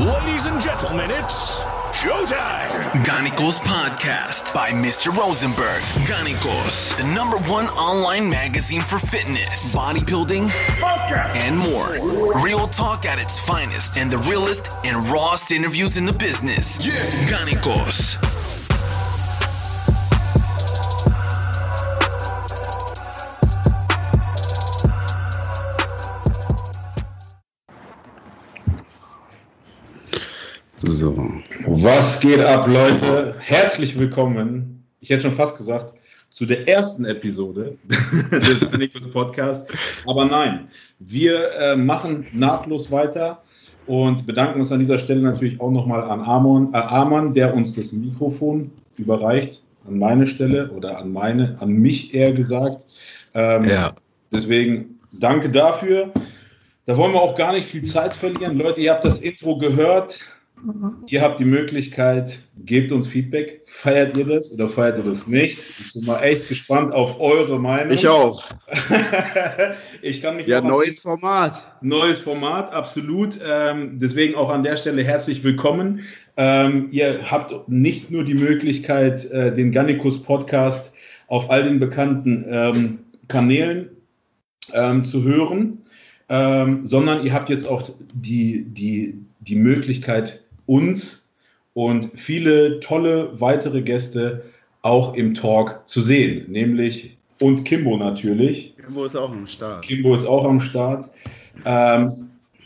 Ladies and gentlemen, it's showtime. Ganikos Podcast by Mr. Rosenberg. Ganikos, the number one online magazine for fitness, bodybuilding, and more. Real talk at its finest and the realest and rawest interviews in the business. Yeah. Ganikos. Was geht ab, Leute? Herzlich willkommen. Ich hätte schon fast gesagt, zu der ersten Episode des Nikos Podcast. Aber nein, wir äh, machen nahtlos weiter und bedanken uns an dieser Stelle natürlich auch nochmal an Amon, äh, Amon, der uns das Mikrofon überreicht. An meine Stelle oder an meine, an mich eher gesagt. Ähm, ja. Deswegen danke dafür. Da wollen wir auch gar nicht viel Zeit verlieren. Leute, ihr habt das Intro gehört. Ihr habt die Möglichkeit, gebt uns Feedback. Feiert ihr das oder feiert ihr das nicht? Ich bin mal echt gespannt auf eure Meinung. Ich auch. ich kann mich ja, neues Format. Neues Format, absolut. Ähm, deswegen auch an der Stelle herzlich willkommen. Ähm, ihr habt nicht nur die Möglichkeit, äh, den Gannikus Podcast auf all den bekannten ähm, Kanälen ähm, zu hören, ähm, sondern ihr habt jetzt auch die, die, die Möglichkeit, uns und viele tolle weitere Gäste auch im Talk zu sehen, nämlich und Kimbo natürlich. Kimbo ist auch am Start. Kimbo ist auch am Start. Ähm,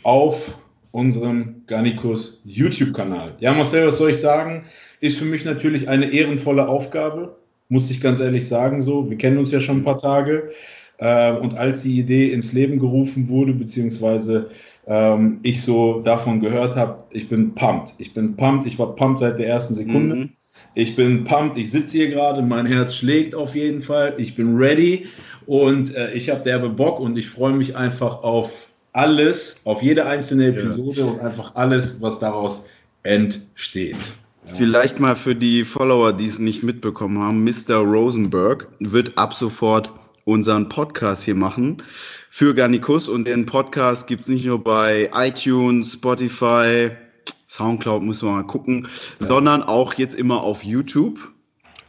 auf unserem Garnicus YouTube-Kanal. Ja, Marcel, was soll ich sagen? Ist für mich natürlich eine ehrenvolle Aufgabe, muss ich ganz ehrlich sagen so. Wir kennen uns ja schon ein paar Tage. Äh, und als die Idee ins Leben gerufen wurde, beziehungsweise ähm, ich so davon gehört habe, ich bin pumped. Ich bin pumped, ich war pumped seit der ersten Sekunde. Mhm. Ich bin pumped, ich sitze hier gerade, mein Herz schlägt auf jeden Fall. Ich bin ready und äh, ich habe derbe Bock und ich freue mich einfach auf alles, auf jede einzelne Episode ja. und einfach alles, was daraus entsteht. Ja. Vielleicht mal für die Follower, die es nicht mitbekommen haben, Mr. Rosenberg wird ab sofort unseren Podcast hier machen für Garnikus. Und den Podcast gibt es nicht nur bei iTunes, Spotify, Soundcloud, muss man mal gucken, ja. sondern auch jetzt immer auf YouTube.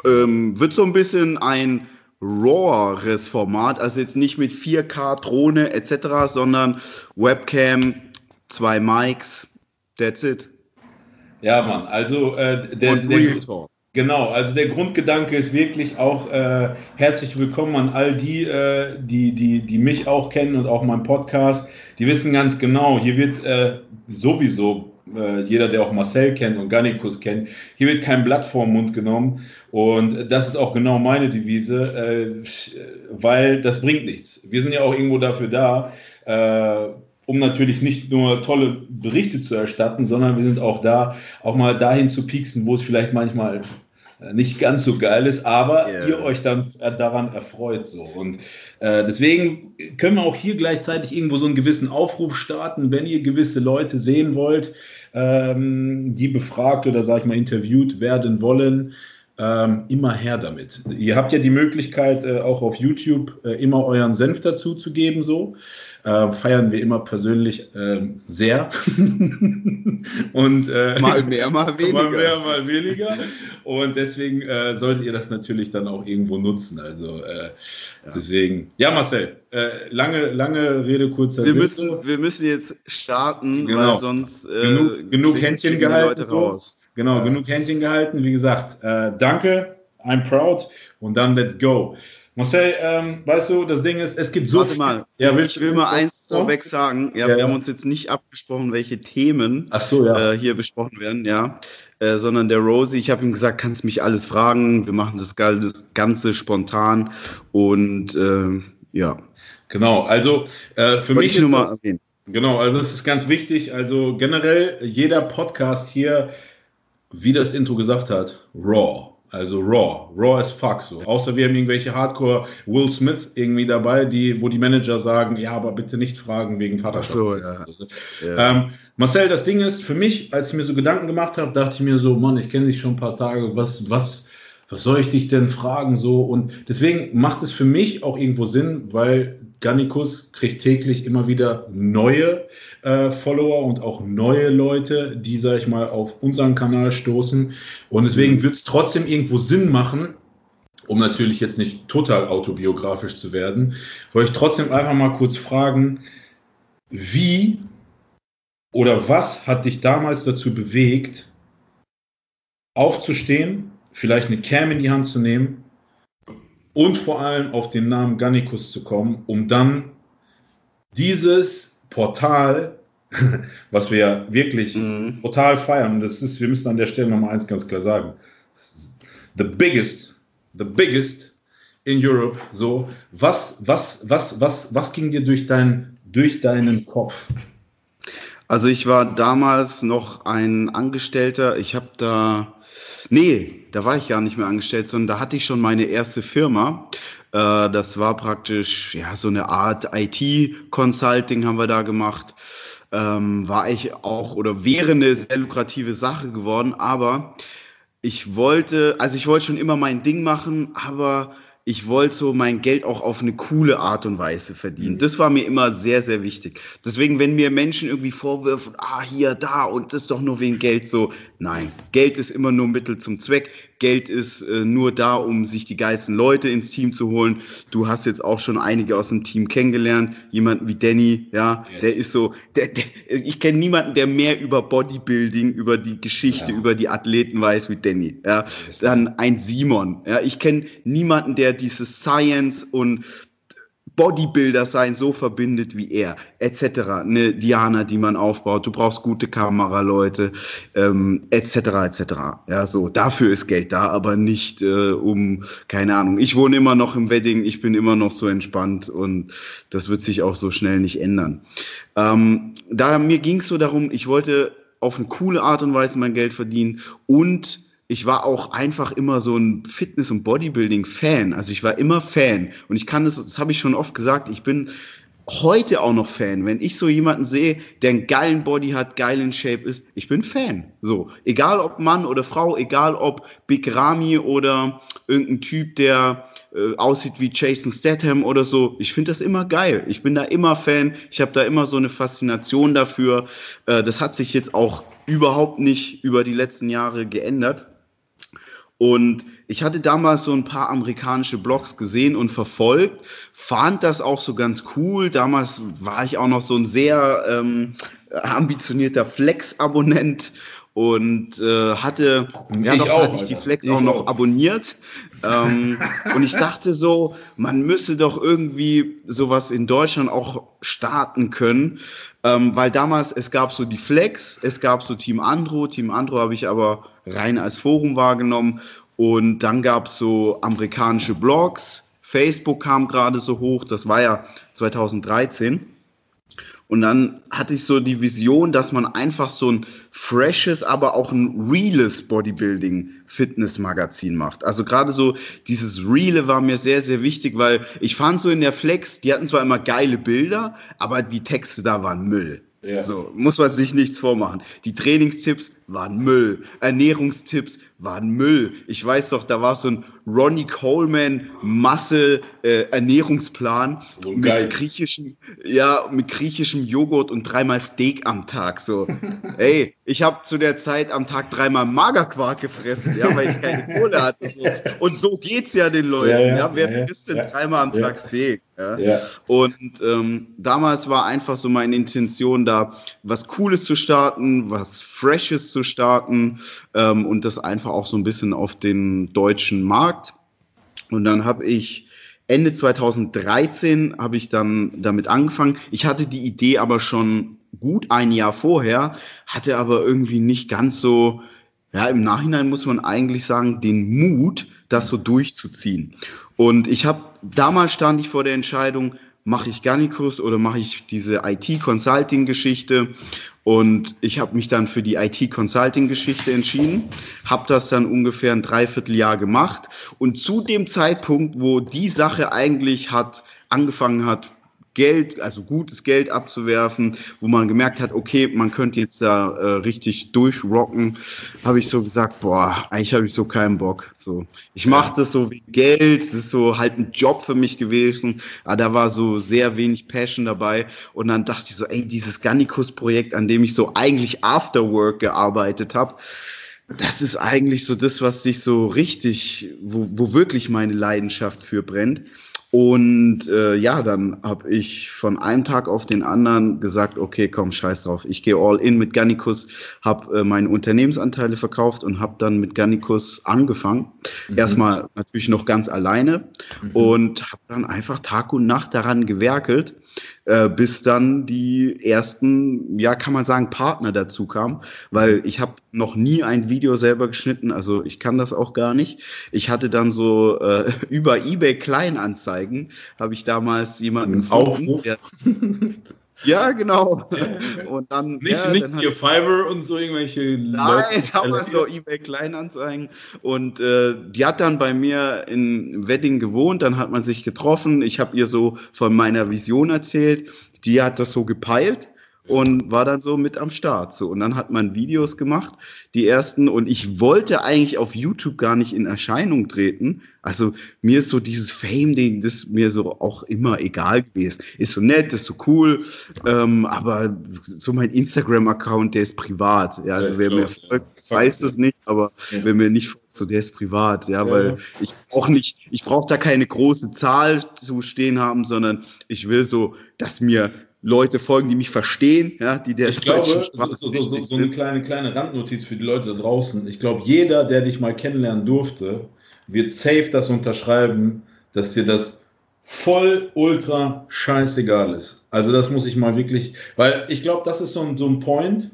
Ähm, wird so ein bisschen ein raweres Format, also jetzt nicht mit 4K, Drohne etc., sondern Webcam, zwei Mics, that's it. Ja, Mann, also äh, der, der, Genau, also der Grundgedanke ist wirklich auch äh, herzlich willkommen an all die, äh, die, die, die mich auch kennen und auch meinen Podcast. Die wissen ganz genau, hier wird äh, sowieso äh, jeder, der auch Marcel kennt und Gannikus kennt, hier wird kein Blatt vorm Mund genommen. Und das ist auch genau meine Devise, äh, weil das bringt nichts. Wir sind ja auch irgendwo dafür da äh, um natürlich nicht nur tolle Berichte zu erstatten, sondern wir sind auch da, auch mal dahin zu pieksen, wo es vielleicht manchmal äh, nicht ganz so geil ist, aber yeah. ihr euch dann äh, daran erfreut so. Und äh, deswegen können wir auch hier gleichzeitig irgendwo so einen gewissen Aufruf starten, wenn ihr gewisse Leute sehen wollt, ähm, die befragt oder sag ich mal interviewt werden wollen. Ähm, immer her damit. Ihr habt ja die Möglichkeit, äh, auch auf YouTube äh, immer euren Senf dazu zu geben, so äh, feiern wir immer persönlich äh, sehr. und, äh, mal mehr, mal weniger. Mal mehr, mal weniger. Und deswegen äh, solltet ihr das natürlich dann auch irgendwo nutzen. Also äh, ja. deswegen, ja, Marcel, lange, lange Rede, kurzer wir müssen, wir müssen jetzt starten, genau. weil sonst genug, genug Händchen gehalten. So. Genau, genug Händchen gehalten. Wie gesagt, danke, I'm proud und dann let's go. Marcel, ähm, weißt du, das Ding ist, es gibt so. Warte mal, ja, ich will mal eins vorweg sagen. Ja, ja, wir haben uns jetzt nicht abgesprochen, welche Themen so, ja. äh, hier besprochen werden, ja. Äh, sondern der Rosie, ich habe ihm gesagt, kannst mich alles fragen. Wir machen das, das Ganze spontan und äh, ja. Genau, also äh, für Wollte mich ich nur mal erwähnen. Genau, also es ist ganz wichtig. Also generell jeder Podcast hier, wie das Intro gesagt hat, raw. Also raw, raw as fuck so. Außer wir haben irgendwelche Hardcore Will Smith irgendwie dabei, die, wo die Manager sagen, ja, aber bitte nicht fragen wegen Vaterschaft. So, ja. ja. Ähm, Marcel, das Ding ist, für mich, als ich mir so Gedanken gemacht habe, dachte ich mir so, Mann, ich kenne dich schon ein paar Tage, was, was was soll ich dich denn fragen so und deswegen macht es für mich auch irgendwo Sinn, weil Gannikus kriegt täglich immer wieder neue äh, Follower und auch neue Leute, die, sag ich mal, auf unseren Kanal stoßen und deswegen mhm. wird es trotzdem irgendwo Sinn machen, um natürlich jetzt nicht total autobiografisch zu werden, wollte ich trotzdem einfach mal kurz fragen, wie oder was hat dich damals dazu bewegt, aufzustehen, vielleicht eine Cam in die Hand zu nehmen und vor allem auf den Namen Gannikus zu kommen, um dann dieses Portal, was wir wirklich mhm. total feiern, das ist, wir müssen an der Stelle nochmal eins ganz klar sagen, the biggest, the biggest in Europe, so, was, was, was, was, was ging dir durch, dein, durch deinen Kopf? Also ich war damals noch ein Angestellter. Ich habe da, nee, da war ich gar nicht mehr angestellt, sondern da hatte ich schon meine erste Firma. Äh, das war praktisch ja so eine Art IT-Consulting haben wir da gemacht. Ähm, war ich auch oder wäre eine sehr lukrative Sache geworden, aber ich wollte, also ich wollte schon immer mein Ding machen, aber ich wollte so mein Geld auch auf eine coole Art und Weise verdienen. Das war mir immer sehr, sehr wichtig. Deswegen, wenn mir Menschen irgendwie vorwürfen, ah, hier, da und das doch nur wegen Geld, so, nein, Geld ist immer nur Mittel zum Zweck. Geld ist äh, nur da, um sich die geilsten Leute ins Team zu holen. Du hast jetzt auch schon einige aus dem Team kennengelernt. Jemanden wie Danny, ja, yes. der ist so, der, der, ich kenne niemanden, der mehr über Bodybuilding, über die Geschichte, ja. über die Athleten weiß wie Danny. Ja, dann ein Simon. Ja, ich kenne niemanden, der dieses Science und Bodybuilder sein so verbindet wie er, etc. Eine Diana, die man aufbaut, du brauchst gute Kameraleute, ähm, etc. etc. Ja, so dafür ist Geld da, aber nicht äh, um keine Ahnung. Ich wohne immer noch im Wedding, ich bin immer noch so entspannt und das wird sich auch so schnell nicht ändern. Ähm, da mir ging es so darum, ich wollte auf eine coole Art und Weise mein Geld verdienen und ich war auch einfach immer so ein Fitness- und Bodybuilding-Fan. Also ich war immer Fan. Und ich kann das, das habe ich schon oft gesagt, ich bin heute auch noch Fan. Wenn ich so jemanden sehe, der einen geilen Body hat, geil in Shape ist, ich bin Fan. So. Egal ob Mann oder Frau, egal ob Big Ramy oder irgendein Typ, der äh, aussieht wie Jason Statham oder so. Ich finde das immer geil. Ich bin da immer Fan. Ich habe da immer so eine Faszination dafür. Äh, das hat sich jetzt auch überhaupt nicht über die letzten Jahre geändert. Und ich hatte damals so ein paar amerikanische Blogs gesehen und verfolgt, fand das auch so ganz cool. Damals war ich auch noch so ein sehr ähm, ambitionierter Flex-Abonnent und äh, hatte, ja, doch auch, hatte ich die Flex ich auch noch auch. abonniert. Ähm, und ich dachte so, man müsse doch irgendwie sowas in Deutschland auch starten können, ähm, weil damals es gab so die Flex, es gab so Team Andro, Team Andro habe ich aber rein als Forum wahrgenommen. Und dann gab es so amerikanische Blogs. Facebook kam gerade so hoch, das war ja 2013. Und dann hatte ich so die Vision, dass man einfach so ein freshes, aber auch ein reales Bodybuilding-Fitness-Magazin macht. Also gerade so dieses Reale war mir sehr, sehr wichtig, weil ich fand so in der Flex, die hatten zwar immer geile Bilder, aber die Texte da waren Müll. Ja. So, muss man sich nichts vormachen. Die Trainingstipps waren Müll. Ernährungstipps waren Müll. Ich weiß doch, da war so ein Ronnie Coleman Masse äh, Ernährungsplan so mit griechischem, ja, mit griechischem Joghurt und dreimal Steak am Tag. So, ey, ich habe zu der Zeit am Tag dreimal Magerquark gefressen, ja, weil ich keine Kohle hatte. So. Und so geht's ja den Leuten. Ja, ja, ja. Wer ja, frisst denn dreimal am Tag Steak? Ja? Und ähm, damals war einfach so meine Intention, da was Cooles zu starten, was Freshes zu starten ähm, und das einfach auch so ein bisschen auf den deutschen Markt. Und dann habe ich Ende 2013 habe ich dann damit angefangen. Ich hatte die Idee aber schon gut ein Jahr vorher, hatte aber irgendwie nicht ganz so, ja, im Nachhinein muss man eigentlich sagen, den Mut, das so durchzuziehen. Und ich habe, damals stand ich vor der Entscheidung, mache ich Garnicus oder mache ich diese IT-Consulting-Geschichte? Und ich habe mich dann für die IT-Consulting-Geschichte entschieden, habe das dann ungefähr ein Dreivierteljahr gemacht. Und zu dem Zeitpunkt, wo die Sache eigentlich hat, angefangen hat, Geld, also gutes Geld abzuwerfen, wo man gemerkt hat, okay, man könnte jetzt da äh, richtig durchrocken, habe ich so gesagt, boah, eigentlich habe ich so keinen Bock. So, ich mache das so wie Geld, das ist so halt ein Job für mich gewesen, aber da war so sehr wenig Passion dabei und dann dachte ich so, ey, dieses Gannikus-Projekt, an dem ich so eigentlich Afterwork gearbeitet habe, das ist eigentlich so das, was sich so richtig, wo, wo wirklich meine Leidenschaft für brennt. Und äh, ja, dann habe ich von einem Tag auf den anderen gesagt, okay, komm, scheiß drauf. Ich gehe all in mit Gannikus, habe äh, meine Unternehmensanteile verkauft und habe dann mit Gannikus angefangen. Mhm. Erstmal natürlich noch ganz alleine mhm. und habe dann einfach Tag und Nacht daran gewerkelt äh, bis dann die ersten, ja, kann man sagen, Partner dazu kamen, weil ich habe noch nie ein Video selber geschnitten, also ich kann das auch gar nicht. Ich hatte dann so äh, über eBay Kleinanzeigen, habe ich damals jemanden Aufruf. Der, Ja, genau. Und dann nicht, ja, nicht dann hier Fiverr und so irgendwelche Nein, damals noch eBay Kleinanzeigen. Und äh, die hat dann bei mir in Wedding gewohnt, dann hat man sich getroffen. Ich habe ihr so von meiner Vision erzählt. Die hat das so gepeilt und war dann so mit am Start. So. Und dann hat man Videos gemacht, die ersten. Und ich wollte eigentlich auf YouTube gar nicht in Erscheinung treten. Also mir ist so dieses Fame-Ding, das ist mir so auch immer egal gewesen. Ist so nett, ist so cool. Ähm, aber so mein Instagram-Account, der ist privat. Ja, also ja, wer mir folgt, weiß das nicht, aber ja. wer mir nicht folgt, so der ist privat, ja, ja. weil ich auch nicht, ich brauche da keine große Zahl zu stehen haben, sondern ich will so, dass mir Leute folgen, die mich verstehen, ja, die der ich glaube, so, so, so, so, eine kleine, kleine Randnotiz für die Leute da draußen. Ich glaube, jeder, der dich mal kennenlernen durfte, wird safe das unterschreiben, dass dir das voll ultra scheißegal ist. Also das muss ich mal wirklich, weil ich glaube, das ist so ein, so ein Point,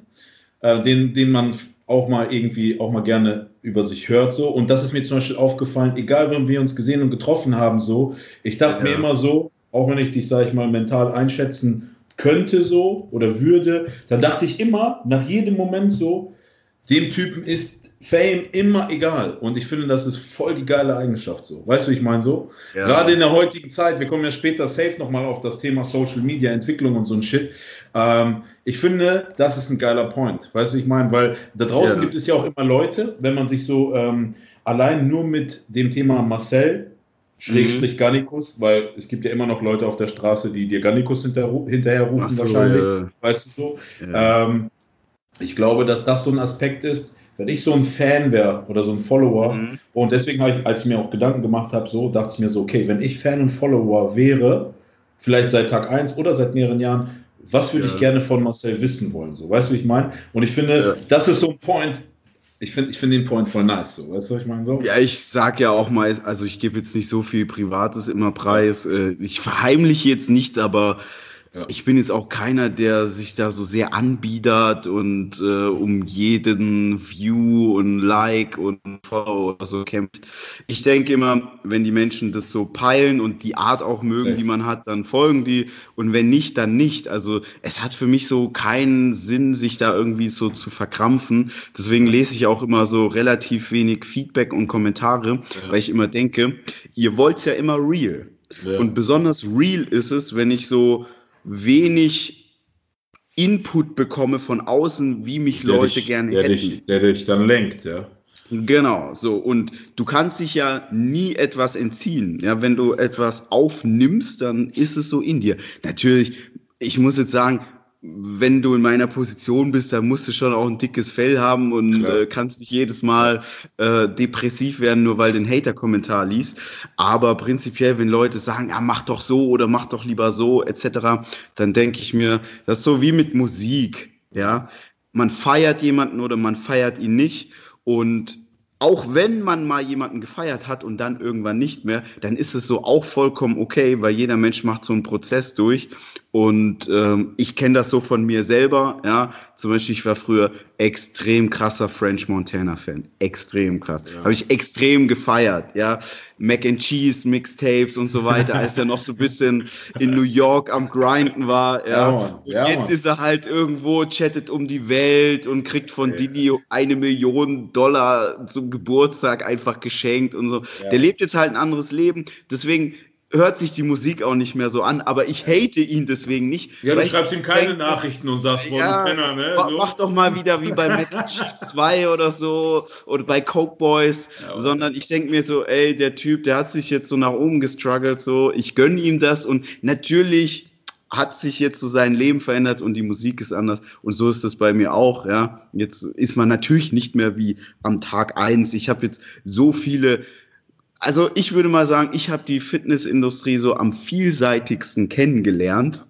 äh, den, den man auch mal irgendwie auch mal gerne über sich hört so und das ist mir zum Beispiel aufgefallen, egal wenn wir uns gesehen und getroffen haben so, ich dachte ja. mir immer so, auch wenn ich dich, sage ich mal, mental einschätzen könnte so oder würde, dann dachte ich immer, nach jedem Moment so, dem Typen ist Fame immer egal. Und ich finde, das ist voll die geile Eigenschaft so. Weißt du, wie ich meine so? Ja. Gerade in der heutigen Zeit, wir kommen ja später safe nochmal auf das Thema Social Media Entwicklung und so ein Shit. Ähm, ich finde, das ist ein geiler Point. Weißt du, wie ich meine? Weil da draußen ja. gibt es ja auch immer Leute, wenn man sich so ähm, allein nur mit dem Thema Marcel Schrägstrich mhm. Garnikus, weil es gibt ja immer noch Leute auf der Straße, die dir Garnikus hinter, hinterher rufen, so, wahrscheinlich. Ja. Weißt du so? Ja. Ähm, ich glaube, dass das so ein Aspekt ist, wenn ich so ein Fan wäre oder so ein Follower, mhm. und deswegen habe ich, als ich mir auch Gedanken gemacht habe, so dachte ich mir so, okay, wenn ich Fan und Follower wäre, vielleicht seit Tag 1 oder seit mehreren Jahren, was würde ja. ich gerne von Marcel wissen wollen? So, weißt du, wie ich meine? Und ich finde, das ist so ein Point, ich finde ich find den Point voll nice, so. Weißt du, ich meine? So? Ja, ich sag ja auch mal, also ich gebe jetzt nicht so viel Privates immer preis. Äh, ich verheimliche jetzt nichts, aber ja. Ich bin jetzt auch keiner, der sich da so sehr anbiedert und äh, um jeden View und Like und Follow oder so kämpft. Ich denke immer, wenn die Menschen das so peilen und die Art auch mögen, ja. die man hat, dann folgen die und wenn nicht, dann nicht. Also es hat für mich so keinen Sinn, sich da irgendwie so zu verkrampfen. Deswegen lese ich auch immer so relativ wenig Feedback und Kommentare, ja. weil ich immer denke, ihr wollt's ja immer real. Und besonders real ist es, wenn ich so wenig Input bekomme von außen, wie mich der Leute dich, gerne der hätten. Dich, der dich dann lenkt, ja. Genau, so. Und du kannst dich ja nie etwas entziehen. Ja, wenn du etwas aufnimmst, dann ist es so in dir. Natürlich, ich muss jetzt sagen, wenn du in meiner Position bist, dann musst du schon auch ein dickes Fell haben und äh, kannst nicht jedes Mal äh, depressiv werden, nur weil du einen Hater-Kommentar liest. Aber prinzipiell, wenn Leute sagen, ja, mach doch so oder mach doch lieber so, etc., dann denke ich mir, das ist so wie mit Musik. Ja, man feiert jemanden oder man feiert ihn nicht. Und auch wenn man mal jemanden gefeiert hat und dann irgendwann nicht mehr, dann ist es so auch vollkommen okay, weil jeder Mensch macht so einen Prozess durch. Und ähm, ich kenne das so von mir selber. Ja, zum Beispiel, ich war früher extrem krasser French Montana-Fan. Extrem krass. Ja. Habe ich extrem gefeiert. Ja, Mac and Cheese, Mixtapes und so weiter, als er noch so ein bisschen in New York am Grinden war. Ja, ja, ja jetzt Mann. ist er halt irgendwo, chattet um die Welt und kriegt von ja. Didi eine Million Dollar zum Geburtstag einfach geschenkt und so. Der lebt jetzt halt ein anderes Leben. Deswegen hört sich die Musik auch nicht mehr so an, aber ich hate ihn deswegen nicht. Ja, du schreibst ihm keine denke, Nachrichten und sagst, boah, ja, Penner, ne? So. Mach doch mal wieder wie bei Chiefs 2 oder so oder bei Coke Boys, ja, sondern ich denke mir so, ey, der Typ, der hat sich jetzt so nach oben gestruggelt, so, ich gönne ihm das und natürlich hat sich jetzt so sein Leben verändert und die Musik ist anders. Und so ist das bei mir auch, ja. Jetzt ist man natürlich nicht mehr wie am Tag eins. Ich habe jetzt so viele, also ich würde mal sagen, ich habe die Fitnessindustrie so am vielseitigsten kennengelernt.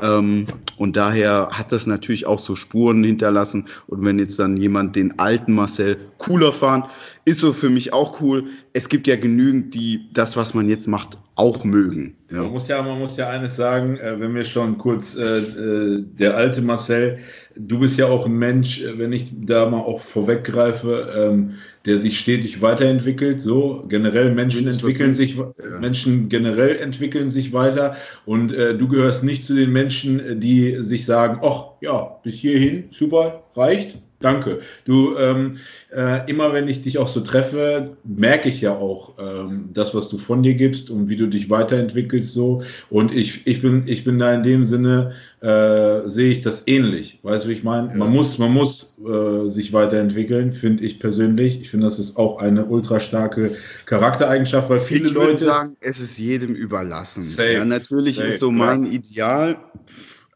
Ähm, und daher hat das natürlich auch so Spuren hinterlassen. Und wenn jetzt dann jemand den alten Marcel cooler fand, ist so für mich auch cool. Es gibt ja genügend, die das, was man jetzt macht, auch mögen. Ja. Man, muss ja, man muss ja eines sagen, äh, wenn wir schon kurz, äh, äh, der alte Marcel, du bist ja auch ein Mensch, äh, wenn ich da mal auch vorweggreife, ähm, der sich stetig weiterentwickelt. So generell Menschen entwickeln sich, ja. Menschen generell entwickeln sich weiter und äh, du gehörst nicht zu den Menschen, die sich sagen, ach ja, bis hierhin, super, reicht, Danke. Du, ähm, äh, immer wenn ich dich auch so treffe, merke ich ja auch ähm, das, was du von dir gibst und wie du dich weiterentwickelst so. Und ich, ich, bin, ich bin da in dem Sinne, äh, sehe ich das ähnlich. Weißt du, wie ich meine? Ja. Man muss, man muss äh, sich weiterentwickeln, finde ich persönlich. Ich finde, das ist auch eine ultra starke Charaktereigenschaft, weil viele ich Leute. Ich würde sagen, es ist jedem überlassen. Safe, ja, natürlich safe, ist so mein ja. Ideal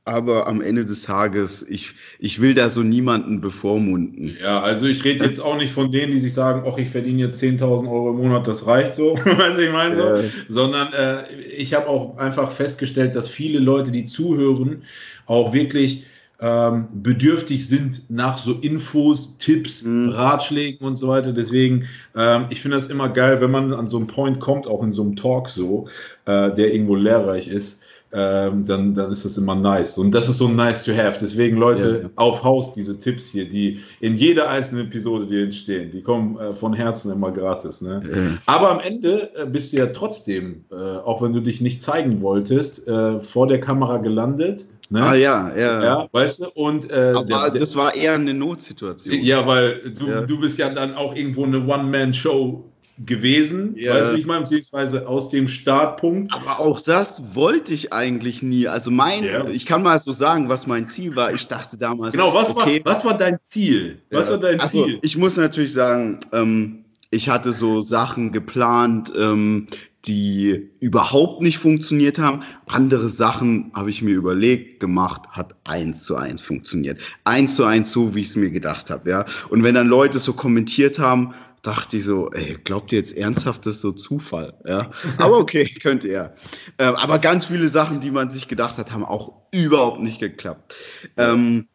aber am Ende des Tages, ich, ich will da so niemanden bevormunden. Ja, also ich rede jetzt auch nicht von denen, die sich sagen, ach, ich verdiene jetzt 10.000 Euro im Monat, das reicht so, weißt du, ich meine so, äh. sondern äh, ich habe auch einfach festgestellt, dass viele Leute, die zuhören, auch wirklich ähm, bedürftig sind nach so Infos, Tipps, mhm. Ratschlägen und so weiter. Deswegen, ähm, ich finde das immer geil, wenn man an so einen Point kommt, auch in so einem Talk so, äh, der irgendwo lehrreich ist, ähm, dann, dann ist das immer nice. Und das ist so nice to have. Deswegen, Leute, ja. auf Haus diese Tipps hier, die in jeder einzelnen Episode, die entstehen, die kommen äh, von Herzen immer gratis. Ne? Ja. Aber am Ende äh, bist du ja trotzdem, äh, auch wenn du dich nicht zeigen wolltest, äh, vor der Kamera gelandet. Ne? Ah ja, ja. ja weißt du, und äh, Aber der, der, das war eher eine Notsituation. Ja, weil du, ja. du bist ja dann auch irgendwo eine One-Man-Show gewesen, ja. weißt du, ich meine, beziehungsweise aus dem Startpunkt. Aber auch das wollte ich eigentlich nie. Also mein, ja. ich kann mal so sagen, was mein Ziel war. Ich dachte damals. Genau, was, okay, war, was war dein Ziel? Was ja. war dein also, Ziel? Ich muss natürlich sagen, ähm, ich hatte so Sachen geplant, ähm, die überhaupt nicht funktioniert haben. Andere Sachen habe ich mir überlegt, gemacht, hat eins zu eins funktioniert. Eins zu eins so, wie ich es mir gedacht habe, ja. Und wenn dann Leute so kommentiert haben, dachte ich so, ey, glaubt ihr jetzt ernsthaft, das ist so Zufall? Ja, aber okay, könnte er. Äh, aber ganz viele Sachen, die man sich gedacht hat, haben auch überhaupt nicht geklappt. Ähm,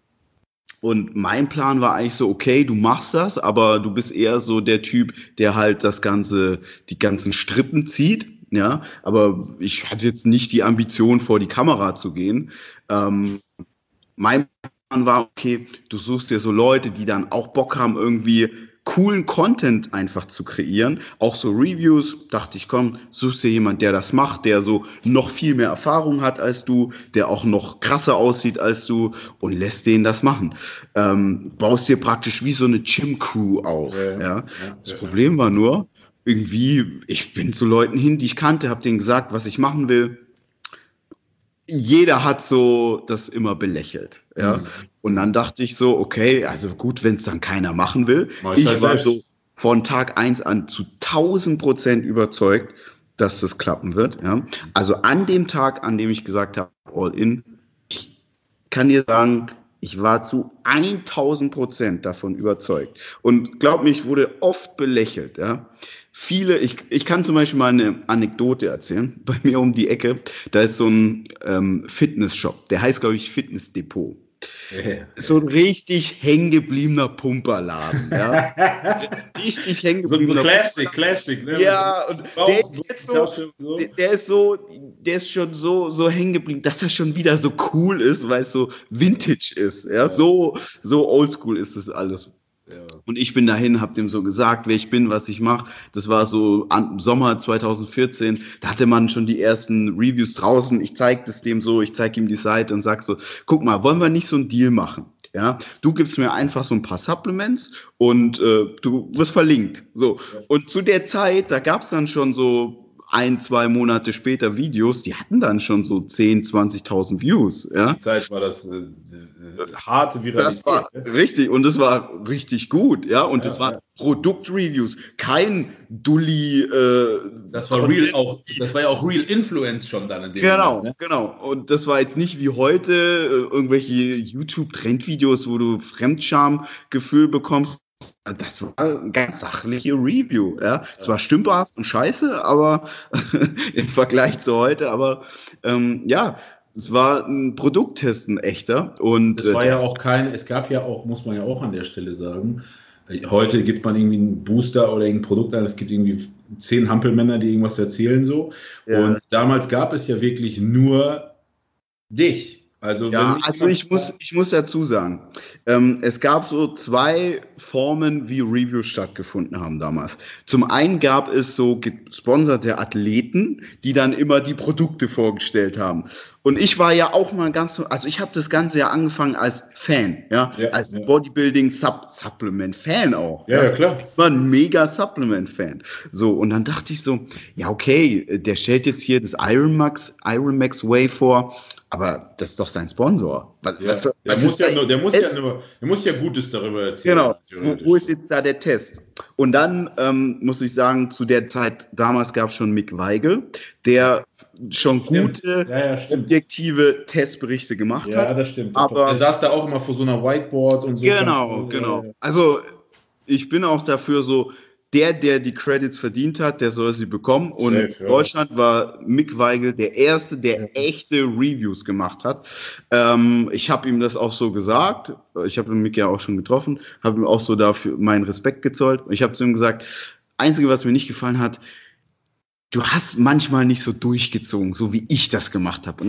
und mein Plan war eigentlich so, okay, du machst das, aber du bist eher so der Typ, der halt das Ganze, die ganzen Strippen zieht. Ja, aber ich hatte jetzt nicht die Ambition, vor die Kamera zu gehen. Ähm, mein Plan war, okay, du suchst dir so Leute, die dann auch Bock haben, irgendwie coolen Content einfach zu kreieren. Auch so Reviews, dachte ich, komm, suchst dir jemand, der das macht, der so noch viel mehr Erfahrung hat als du, der auch noch krasser aussieht als du und lässt den das machen. Ähm, baust dir praktisch wie so eine Gym-Crew auf. Ja, ja. ja. Das Problem war nur, irgendwie, ich bin zu Leuten hin, die ich kannte, habe denen gesagt, was ich machen will jeder hat so das immer belächelt. Ja. Mhm. Und dann dachte ich so, okay, also gut, wenn es dann keiner machen will. ich halt war so von Tag eins an zu 1000 Prozent überzeugt, dass das klappen wird. Ja. Also an dem Tag, an dem ich gesagt habe, all in, ich kann dir sagen, ich war zu 1000 Prozent davon überzeugt. Und glaub mir, ich wurde oft belächelt. Ja viele, ich, ich kann zum Beispiel mal eine Anekdote erzählen. Bei mir um die Ecke, da ist so ein ähm, Fitnessshop, der heißt, glaube ich, Fitnessdepot. Yeah. So ein richtig hängengebliebener Pumperladen. Ja? richtig hängengebliebener. So, so Classic, Classic. Ne? Ja, und der ist, jetzt so, der, der ist so, der ist schon so, so hängen geblieben, dass er schon wieder so cool ist, weil es so Vintage ist. Ja, so, so oldschool ist das alles. Und ich bin dahin, habe dem so gesagt, wer ich bin, was ich mache. Das war so an, Sommer 2014. Da hatte man schon die ersten Reviews draußen. Ich zeige das dem so, ich zeige ihm die Seite und sag so, guck mal, wollen wir nicht so einen Deal machen? Ja, du gibst mir einfach so ein paar Supplements und äh, du wirst verlinkt. So. Und zu der Zeit, da gab es dann schon so ein, zwei Monate später Videos, die hatten dann schon so 10, 20.000 Views. Ja? Die Zeit war das äh, harte Viralität. Das war richtig und das war richtig gut, ja. Und ja, das war ja. Produktreviews, kein Dulli. Äh, das war real auch, das war ja auch Real Influence schon dann in dem Genau, Moment, ne? genau. Und das war jetzt nicht wie heute äh, irgendwelche YouTube-Trendvideos, wo du Fremdscham-Gefühl bekommst das war eine ganz sachliche Review. Ja. Zwar stümperhaft und scheiße, aber im Vergleich zu heute, aber ähm, ja, es war ein Produkttest, ein echter. Und, es war äh, ja auch kein, es gab ja auch, muss man ja auch an der Stelle sagen, heute gibt man irgendwie einen Booster oder irgendein Produkt an, es gibt irgendwie zehn Hampelmänner, die irgendwas erzählen so. Ja. Und damals gab es ja wirklich nur dich. Also, ja, also ich muss, ich muss dazu sagen, ähm, es gab so zwei Formen, wie Reviews stattgefunden haben damals. Zum einen gab es so gesponserte Athleten, die dann immer die Produkte vorgestellt haben. Und ich war ja auch mal ganz, also ich habe das Ganze ja angefangen als Fan, ja, ja als ja. Bodybuilding Sub Supplement Fan auch. Ja, ja, klar. Ich war ein mega Supplement Fan. So und dann dachte ich so, ja okay, der stellt jetzt hier das Iron Max Iron Max Way vor aber das ist doch sein Sponsor. Was, ja, was, der, muss ja nur, der, muss ja nur, der muss ja Gutes darüber erzählen. Genau. Wo, wo, ist jetzt da der Test? Und dann ähm, muss ich sagen, zu der Zeit, damals gab es schon Mick Weigel, der schon gute, ja, ja, objektive Testberichte gemacht hat. Ja, das stimmt. Aber er saß da auch immer vor so einer Whiteboard und so. Genau, genau. Also ich bin auch dafür so, der, der die Credits verdient hat, der soll sie bekommen. Und Safe, ja. Deutschland war Mick Weigel der Erste, der ja. echte Reviews gemacht hat. Ähm, ich habe ihm das auch so gesagt. Ich habe Mick ja auch schon getroffen, habe ihm auch so dafür meinen Respekt gezollt. Ich habe zu ihm gesagt, Einzige, was mir nicht gefallen hat, du hast manchmal nicht so durchgezogen, so wie ich das gemacht habe.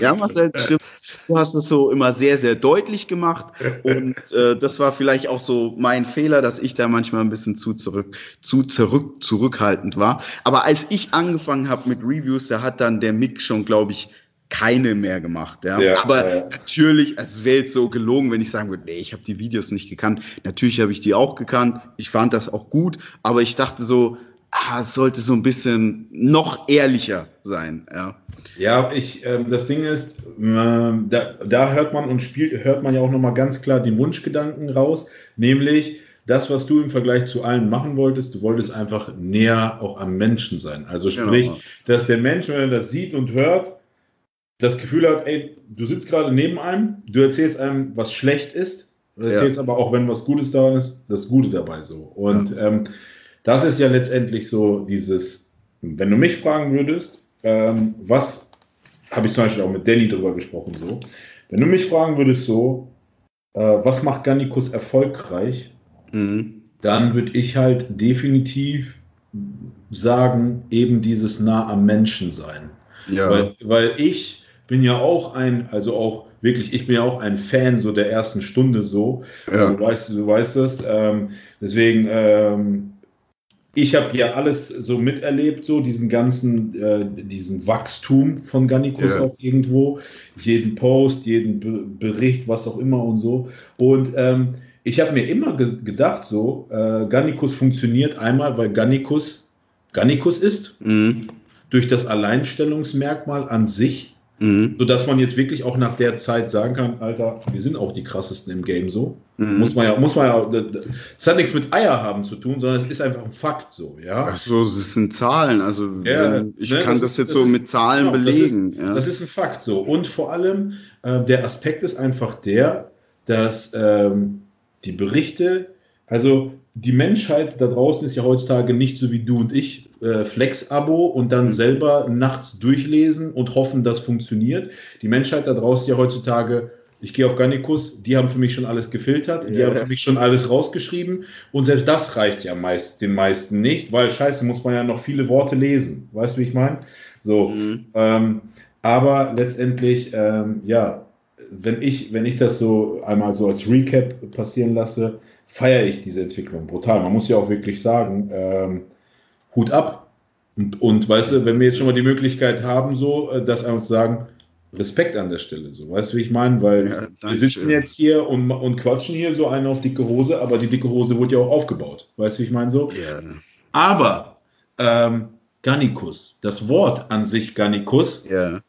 ja, Marcel, stimmt. Du hast es so immer sehr, sehr deutlich gemacht. Und äh, das war vielleicht auch so mein Fehler, dass ich da manchmal ein bisschen zu zurück, zu zurück, zurückhaltend war. Aber als ich angefangen habe mit Reviews, da hat dann der Mick schon, glaube ich, keine mehr gemacht. Ja. ja Aber ja. natürlich, es wäre jetzt so gelogen, wenn ich sagen würde, nee, ich habe die Videos nicht gekannt. Natürlich habe ich die auch gekannt. Ich fand das auch gut, aber ich dachte so, ah, es sollte so ein bisschen noch ehrlicher sein. Ja, ja ich, äh, das Ding ist, äh, da, da hört man und spielt, hört man ja auch nochmal ganz klar den Wunschgedanken raus, nämlich das, was du im Vergleich zu allen machen wolltest, du wolltest einfach näher auch am Menschen sein. Also genau. sprich, genau. dass der Mensch, wenn er das sieht und hört, das Gefühl hat, ey, du sitzt gerade neben einem, du erzählst einem, was schlecht ist, du erzählst ja. aber auch, wenn was Gutes daran ist, das Gute dabei so. Und ja. ähm, das ist ja letztendlich so dieses, wenn du mich fragen würdest, ähm, was habe ich zum Beispiel auch mit Danny drüber gesprochen, so, wenn du mich fragen würdest, so, äh, was macht Gannikus erfolgreich, mhm. dann würde ich halt definitiv sagen, eben dieses nah am Menschen sein. Ja. Weil, weil ich bin ja auch ein, also auch wirklich, ich bin ja auch ein Fan so der ersten Stunde so. Ja. Also, du weißt, du weißt das. Ähm, deswegen, ähm, ich habe ja alles so miterlebt, so diesen ganzen, äh, diesen Wachstum von Gannikus ja. auch irgendwo. Jeden Post, jeden Be Bericht, was auch immer und so. Und ähm, ich habe mir immer ge gedacht, so, äh, Gannikus funktioniert einmal, weil Gannikus Gannikus ist, mhm. durch das Alleinstellungsmerkmal an sich Mhm. Sodass man jetzt wirklich auch nach der Zeit sagen kann, Alter, wir sind auch die krassesten im Game so. Mhm. Muss man ja, muss man ja, das hat nichts mit Eier haben zu tun, sondern es ist einfach ein Fakt so, ja. Ach so, es sind Zahlen, also ja, ich ne, kann das, das jetzt das so ist, mit Zahlen genau, belegen. Das ist, ja. das ist, ein Fakt so. Und vor allem, äh, der Aspekt ist einfach der, dass ähm, die Berichte, also die Menschheit da draußen ist ja heutzutage nicht so wie du und ich, äh, Flex-Abo und dann mhm. selber nachts durchlesen und hoffen, das funktioniert. Die Menschheit da draußen ja heutzutage, ich gehe auf Garnikus, die haben für mich schon alles gefiltert, die ja. haben für mich schon alles rausgeschrieben und selbst das reicht ja meist den meisten nicht, weil scheiße, muss man ja noch viele Worte lesen. Weißt du, wie ich meine? So. Mhm. Ähm, aber letztendlich, ähm, ja, wenn ich, wenn ich das so einmal so als Recap passieren lasse, feiere ich diese Entwicklung brutal. Man muss ja auch wirklich sagen, ähm, Hut ab. Und, und weißt du, wenn wir jetzt schon mal die Möglichkeit haben, so, äh, dass wir uns sagen, Respekt an der Stelle, so, weißt du, wie ich meine? Weil ja, wir sitzen jetzt hier und, und quatschen hier so eine auf dicke Hose, aber die dicke Hose wurde ja auch aufgebaut, weißt du, wie ich meine? So. Ja. Aber ähm, Gannikus. Das Wort an sich Gannikus. Ja.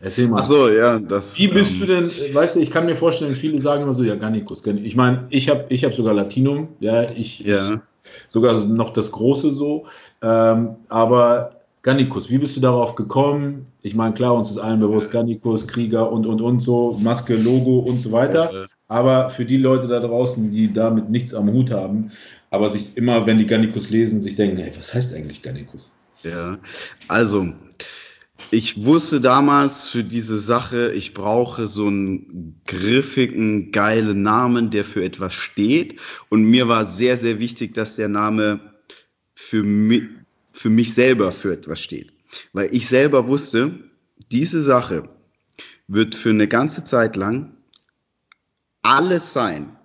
Erzähl mal. Ach so, ja, das. Wie bist ähm, du denn, weißt du, ich kann mir vorstellen, viele sagen immer so, ja, Gannikus. Ich meine, ich habe ich hab sogar Latinum, ja, ich, ja. Sogar noch das Große so. Ähm, aber Gannikus, wie bist du darauf gekommen? Ich meine, klar, uns ist allen bewusst, Gannikus, Krieger und, und, und so, Maske, Logo und so weiter. Aber für die Leute da draußen, die damit nichts am Hut haben, aber sich immer, wenn die Gannikus lesen, sich denken, hey, was heißt eigentlich Gannikus? Ja, also ich wusste damals für diese Sache, ich brauche so einen griffigen, geilen Namen, der für etwas steht. Und mir war sehr, sehr wichtig, dass der Name für mich, für mich selber für etwas steht. Weil ich selber wusste, diese Sache wird für eine ganze Zeit lang alles sein.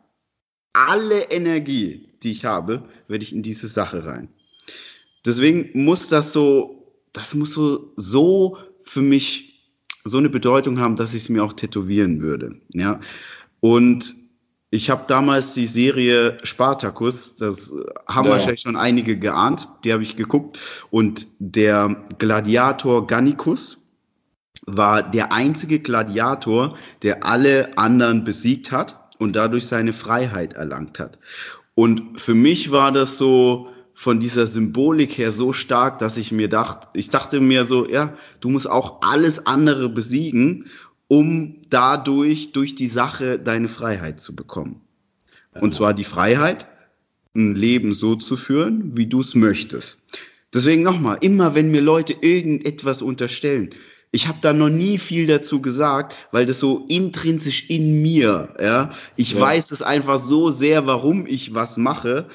Alle Energie, die ich habe, werde ich in diese Sache rein. Deswegen muss das so, das muss so, so für mich so eine Bedeutung haben, dass ich es mir auch tätowieren würde. Ja. Und ich habe damals die Serie Spartacus, das haben ja. wahrscheinlich schon einige geahnt, die habe ich geguckt. Und der Gladiator Gannicus war der einzige Gladiator, der alle anderen besiegt hat und dadurch seine Freiheit erlangt hat. Und für mich war das so von dieser Symbolik her so stark, dass ich mir dachte, ich dachte mir so, ja, du musst auch alles andere besiegen, um dadurch, durch die Sache, deine Freiheit zu bekommen. Und zwar die Freiheit, ein Leben so zu führen, wie du es möchtest. Deswegen nochmal, immer wenn mir Leute irgendetwas unterstellen, ich habe da noch nie viel dazu gesagt, weil das so intrinsisch in mir, ja. Ich ja. weiß es einfach so sehr, warum ich was mache.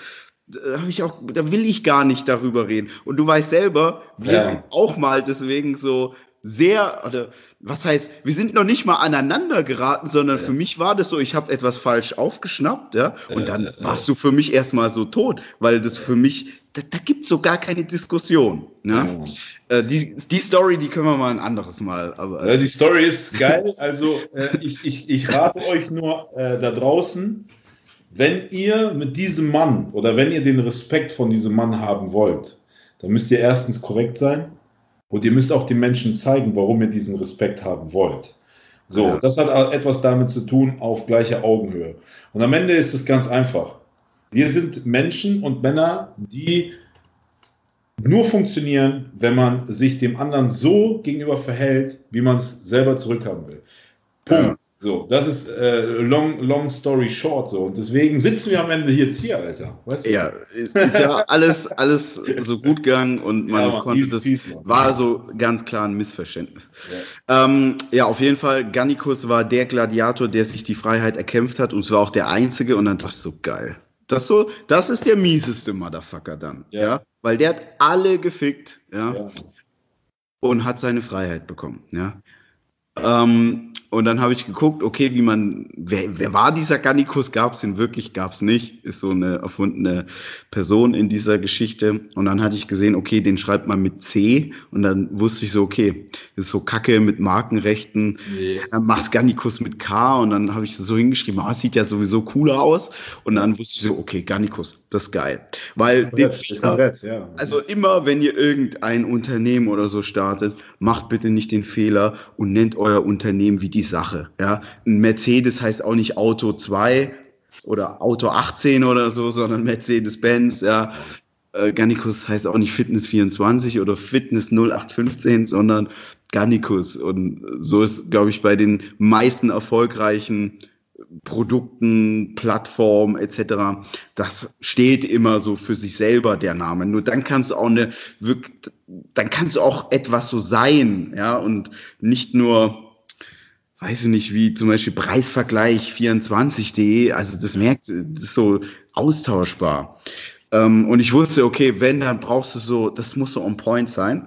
Da habe ich auch, da will ich gar nicht darüber reden. Und du weißt selber, wir ja. sind auch mal deswegen so sehr, oder was heißt, wir sind noch nicht mal aneinander geraten, sondern ja. für mich war das so, ich habe etwas falsch aufgeschnappt, ja, und dann warst du für mich erstmal so tot, weil das für mich, da, da gibt so gar keine Diskussion. Ne? Ja. Äh, die, die Story, die können wir mal ein anderes Mal. Aber, ja, die Story ist geil. Also äh, ich, ich, ich rate euch nur äh, da draußen, wenn ihr mit diesem Mann oder wenn ihr den Respekt von diesem Mann haben wollt, dann müsst ihr erstens korrekt sein und ihr müsst auch den Menschen zeigen, warum ihr diesen Respekt haben wollt. So, ja. das hat etwas damit zu tun auf gleicher Augenhöhe. Und am Ende ist es ganz einfach. Wir sind Menschen und Männer, die nur funktionieren, wenn man sich dem anderen so gegenüber verhält, wie man es selber zurückhaben will. Punkt. Ja. So, das ist äh, long, long story short so. Und deswegen sitzen wir am Ende jetzt hier, Alter. Weißt du? Ja, ist ja alles, alles so gut gegangen und man ja, konnte das, war so ganz klar ein Missverständnis. Ja. Ähm, ja, auf jeden Fall, Gannikus war der Gladiator, der sich die Freiheit erkämpft hat und es war auch der einzige und dann das ist so geil. Das so, das ist der mieseste Motherfucker dann, ja. ja? Weil der hat alle gefickt, ja. ja. Und hat seine Freiheit bekommen, ja. Ähm, und dann habe ich geguckt, okay, wie man, wer, wer war dieser Gannikus? Gab es ihn wirklich? Gab es nicht? Ist so eine erfundene Person in dieser Geschichte. Und dann hatte ich gesehen, okay, den schreibt man mit C. Und dann wusste ich so, okay, das ist so Kacke mit Markenrechten. Nee. Dann machst Gannikus mit K. Und dann habe ich so hingeschrieben, ah, sieht ja sowieso cooler aus. Und dann wusste ich so, okay, Gannikus, das ist geil. Weil den Fehler, ja. also immer, wenn ihr irgendein Unternehmen oder so startet, macht bitte nicht den Fehler und nennt euer Unternehmen wie die Sache. Ja, ein Mercedes heißt auch nicht Auto 2 oder Auto 18 oder so, sondern Mercedes-Benz. Ja, äh, Gannikus heißt auch nicht Fitness 24 oder Fitness 0815, sondern Gannikus. Und so ist, glaube ich, bei den meisten erfolgreichen Produkten, Plattformen etc. Das steht immer so für sich selber der Name. Nur dann kannst du auch eine, dann kannst du auch etwas so sein, ja, und nicht nur weiß ich nicht, wie zum Beispiel Preisvergleich 24.de, also das merkt, das ist so austauschbar. Ähm, und ich wusste, okay, wenn, dann brauchst du so, das muss so on point sein.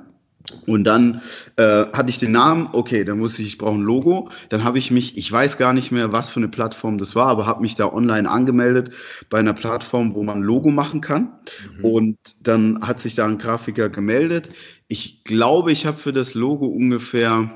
Und dann äh, hatte ich den Namen, okay, dann wusste ich, ich brauche ein Logo. Dann habe ich mich, ich weiß gar nicht mehr, was für eine Plattform das war, aber habe mich da online angemeldet bei einer Plattform, wo man ein Logo machen kann. Mhm. Und dann hat sich da ein Grafiker gemeldet. Ich glaube, ich habe für das Logo ungefähr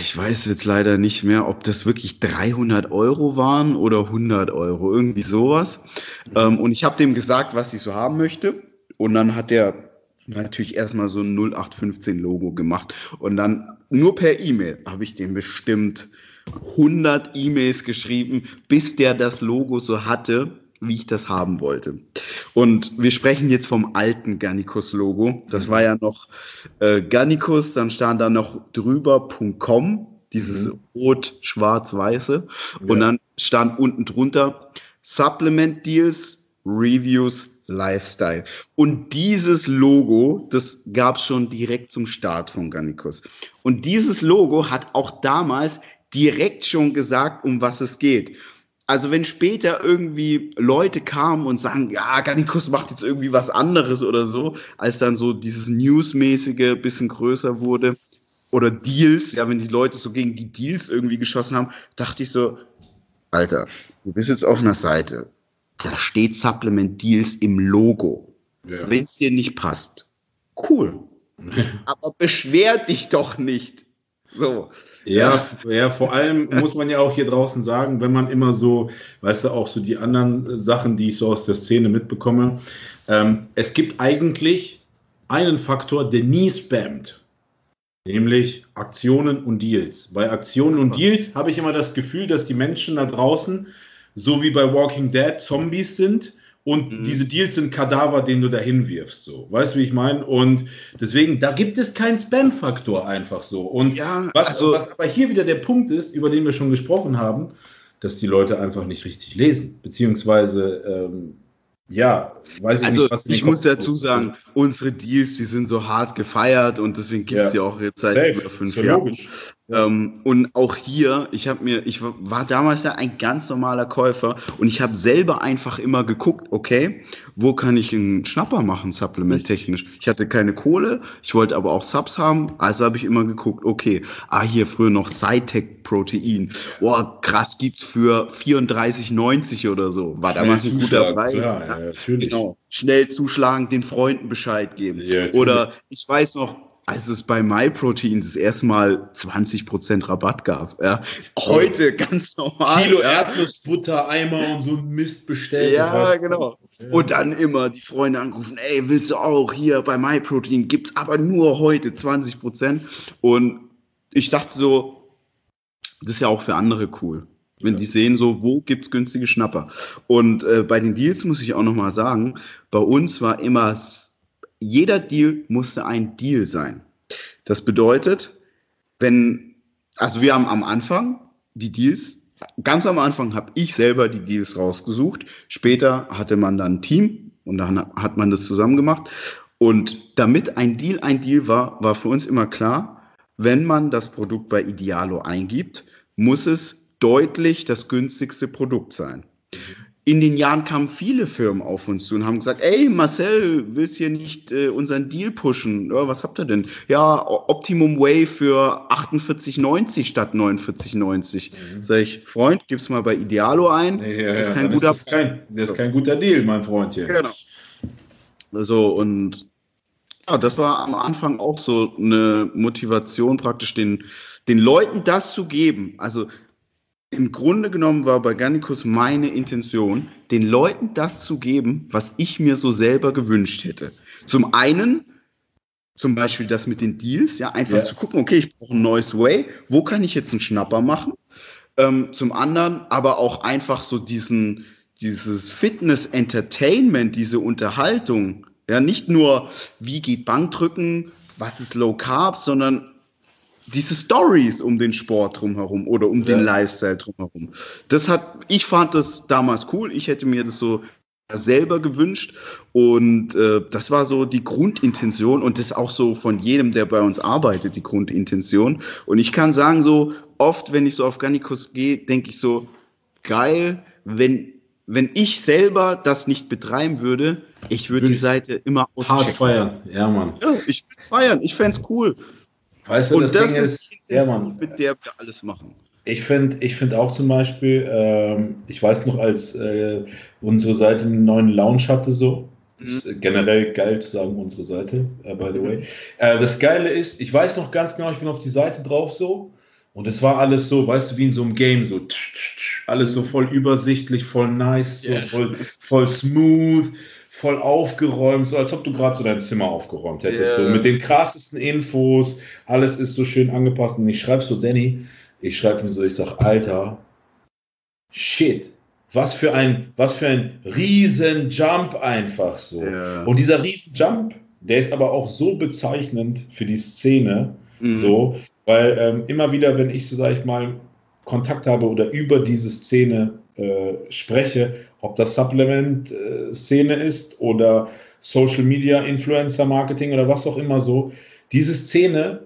ich weiß jetzt leider nicht mehr, ob das wirklich 300 Euro waren oder 100 Euro, irgendwie sowas. Mhm. Ähm, und ich habe dem gesagt, was ich so haben möchte. Und dann hat er natürlich erstmal so ein 0815-Logo gemacht und dann nur per E-Mail habe ich dem bestimmt 100 E-Mails geschrieben, bis der das Logo so hatte, wie ich das haben wollte. Und wir sprechen jetzt vom alten Garnicus-Logo. Das war ja noch äh, Garnicus, dann stand da noch drüber.com, dieses mhm. rot-schwarz-weiße. Ja. Und dann stand unten drunter Supplement Deals, Reviews, Lifestyle. Und dieses Logo, das gab es schon direkt zum Start von Garnicus. Und dieses Logo hat auch damals direkt schon gesagt, um was es geht. Also wenn später irgendwie Leute kamen und sagen, ja, Garnicus macht jetzt irgendwie was anderes oder so, als dann so dieses Newsmäßige bisschen größer wurde oder Deals, ja, wenn die Leute so gegen die Deals irgendwie geschossen haben, dachte ich so, Alter, du bist jetzt auf einer Seite, da steht Supplement Deals im Logo. Ja. Wenn es dir nicht passt, cool. Aber beschwer dich doch nicht. So. Ja, ja, vor allem muss man ja auch hier draußen sagen, wenn man immer so, weißt du, auch so die anderen Sachen, die ich so aus der Szene mitbekomme, ähm, es gibt eigentlich einen Faktor, der nie spammt, nämlich Aktionen und Deals. Bei Aktionen und Deals habe ich immer das Gefühl, dass die Menschen da draußen, so wie bei Walking Dead, Zombies sind und mhm. diese Deals sind Kadaver, den du da hinwirfst. So. Weißt du, wie ich meine? Und deswegen, da gibt es keinen Spam-Faktor einfach so. Und ja, was, also, was aber hier wieder der Punkt ist, über den wir schon gesprochen haben, dass die Leute einfach nicht richtig lesen, beziehungsweise ähm, ja, weiß ich also, nicht, was ich muss dazu sagen, unsere Deals, die sind so hart gefeiert und deswegen gibt es ja. ja. auch jetzt seit Safe. über fünf Jahren. Ähm, und auch hier, ich habe mir, ich war damals ja ein ganz normaler Käufer und ich habe selber einfach immer geguckt, okay, wo kann ich einen Schnapper machen, supplementtechnisch. Ich hatte keine Kohle, ich wollte aber auch Subs haben, also habe ich immer geguckt, okay, ah, hier früher noch Cytec Protein. Boah, krass, gibt's für 34,90 oder so. War damals ein guter Preis. Ja, ja, natürlich. Genau. Schnell zuschlagen, den Freunden Bescheid geben. Ja, oder ich weiß noch, als es bei MyProtein das erste Mal 20% Rabatt gab. Ja. Heute ganz normal. Kilo ja. Erdnussbutter, Eimer und so ein Mist bestellt. Ja, genau. Ja. Und dann immer die Freunde anrufen, ey, willst du auch hier bei MyProtein? Gibt's aber nur heute 20%. Und ich dachte so, das ist ja auch für andere cool. Wenn ja. die sehen, so, wo gibt's günstige Schnapper? Und äh, bei den Deals muss ich auch nochmal sagen, bei uns war immer jeder Deal musste ein Deal sein. Das bedeutet, wenn, also wir haben am Anfang die Deals, ganz am Anfang habe ich selber die Deals rausgesucht. Später hatte man dann ein Team und dann hat man das zusammen gemacht. Und damit ein Deal ein Deal war, war für uns immer klar, wenn man das Produkt bei Idealo eingibt, muss es deutlich das günstigste Produkt sein in den Jahren kamen viele Firmen auf uns zu und haben gesagt, ey Marcel, willst hier nicht äh, unseren Deal pushen? Ja, was habt ihr denn? Ja, Optimum Way für 48,90 statt 49,90. Mhm. Sag ich, Freund, gib's mal bei Idealo ein. Ja, das ist kein guter ist das, kein, das ist kein guter Deal, mein Freundchen. Genau. So, und ja, das war am Anfang auch so eine Motivation, praktisch den, den Leuten das zu geben. Also im Grunde genommen war bei Garnicus meine Intention, den Leuten das zu geben, was ich mir so selber gewünscht hätte. Zum einen, zum Beispiel das mit den Deals, ja, einfach ja. zu gucken, okay, ich brauche ein neues Way, wo kann ich jetzt einen Schnapper machen? Ähm, zum anderen aber auch einfach so diesen, dieses Fitness-Entertainment, diese Unterhaltung, ja, nicht nur, wie geht Bankdrücken, was ist Low Carb, sondern diese Stories um den Sport drumherum oder um ja. den Lifestyle drumherum. Das hat, ich fand das damals cool. Ich hätte mir das so selber gewünscht und äh, das war so die Grundintention und das ist auch so von jedem, der bei uns arbeitet, die Grundintention. Und ich kann sagen, so oft, wenn ich so auf Garnicus gehe, denke ich so, geil, wenn, wenn ich selber das nicht betreiben würde, ich würde die Seite immer auschecken. Hart feiern, ja, Mann. Ja, ich würde feiern, ich fände es cool. Weißt du, und das, das Ding ist, ist ja, Mann, mit der wir alles machen. Ich finde ich find auch zum Beispiel, ähm, ich weiß noch, als äh, unsere Seite einen neuen Launch hatte, so, ist mhm. generell geil zu sagen, unsere Seite, uh, by the way. Äh, das Geile ist, ich weiß noch ganz genau, ich bin auf die Seite drauf so und es war alles so, weißt du, wie in so einem Game, so tsch, tsch, tsch, alles so voll übersichtlich, voll nice, so voll, voll smooth, voll aufgeräumt, so als ob du gerade so dein Zimmer aufgeräumt hättest. Yeah. So mit den krassesten Infos, alles ist so schön angepasst. Und ich schreibe so, Danny, ich schreibe mir so, ich sag, Alter, shit, was für ein, was für ein riesen Jump einfach so. Yeah. Und dieser riesen Jump, der ist aber auch so bezeichnend für die Szene, mhm. so, weil ähm, immer wieder, wenn ich so, sag ich mal, Kontakt habe oder über diese Szene äh, spreche, ob das Supplement-Szene ist oder Social Media, Influencer Marketing oder was auch immer so, diese Szene,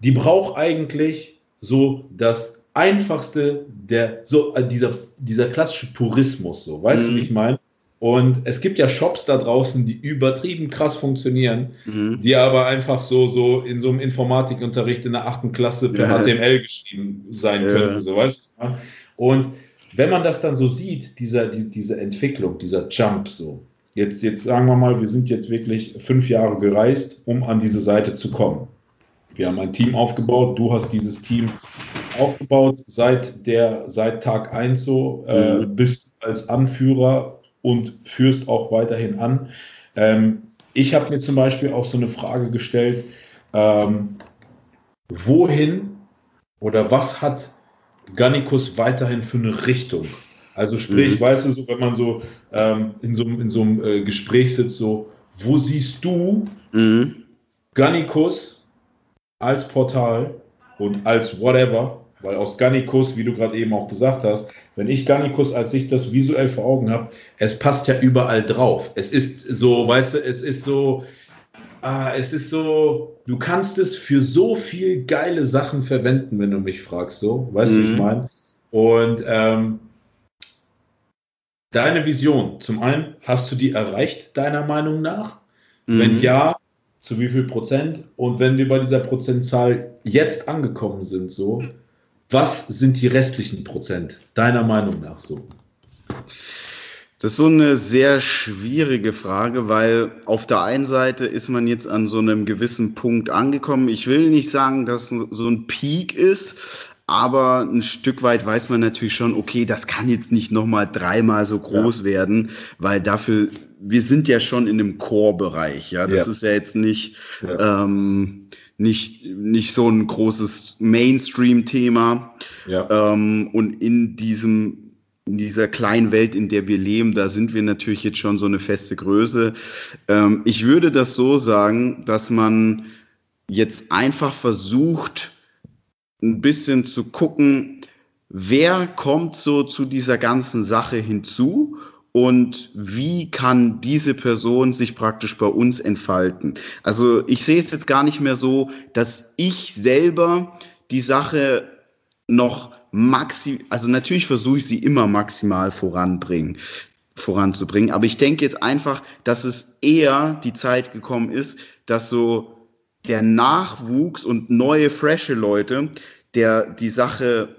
die braucht eigentlich so das einfachste der so äh, dieser dieser klassische Purismus so weißt mhm. du wie ich meine und es gibt ja Shops da draußen, die übertrieben krass funktionieren, mhm. die aber einfach so, so in so einem Informatikunterricht in der achten Klasse per ja. HTML geschrieben sein ja. könnten, so weißt du. Und wenn man das dann so sieht, dieser, die, diese Entwicklung, dieser Jump so, jetzt, jetzt sagen wir mal, wir sind jetzt wirklich fünf Jahre gereist, um an diese Seite zu kommen. Wir haben ein Team aufgebaut, du hast dieses Team aufgebaut seit der, seit Tag 1 so, äh, bist als Anführer und führst auch weiterhin an. Ähm, ich habe mir zum Beispiel auch so eine Frage gestellt, ähm, wohin oder was hat Gannikus weiterhin für eine Richtung? Also sprich, mhm. weißt du, so, wenn man so ähm, in so, in so einem äh, Gespräch sitzt, so, wo siehst du mhm. Gannikus als Portal und als whatever weil aus Gannikus, wie du gerade eben auch gesagt hast, wenn ich Gannikus, als ich das visuell vor Augen habe, es passt ja überall drauf. Es ist so, weißt du, es ist so, ah, es ist so, du kannst es für so viel geile Sachen verwenden, wenn du mich fragst, so, weißt mhm. du, ich meine? Und ähm, deine Vision, zum einen, hast du die erreicht, deiner Meinung nach? Mhm. Wenn ja, zu wie viel Prozent? Und wenn wir bei dieser Prozentzahl jetzt angekommen sind, so, was sind die restlichen Prozent, deiner Meinung nach so? Das ist so eine sehr schwierige Frage, weil auf der einen Seite ist man jetzt an so einem gewissen Punkt angekommen. Ich will nicht sagen, dass so ein Peak ist, aber ein Stück weit weiß man natürlich schon, okay, das kann jetzt nicht nochmal dreimal so groß ja. werden, weil dafür, wir sind ja schon in dem Core-Bereich, ja. Das ja. ist ja jetzt nicht, ja. Ähm, nicht, nicht so ein großes Mainstream-Thema. Ja. Ähm, und in diesem in dieser kleinen Welt, in der wir leben, da sind wir natürlich jetzt schon so eine feste Größe. Ähm, ich würde das so sagen, dass man jetzt einfach versucht, ein bisschen zu gucken, wer kommt so zu dieser ganzen Sache hinzu und wie kann diese Person sich praktisch bei uns entfalten. Also ich sehe es jetzt gar nicht mehr so, dass ich selber die Sache noch maxi, also natürlich versuche ich sie immer maximal voranbringen, voranzubringen, aber ich denke jetzt einfach, dass es eher die Zeit gekommen ist, dass so der Nachwuchs und neue, frische Leute, der die Sache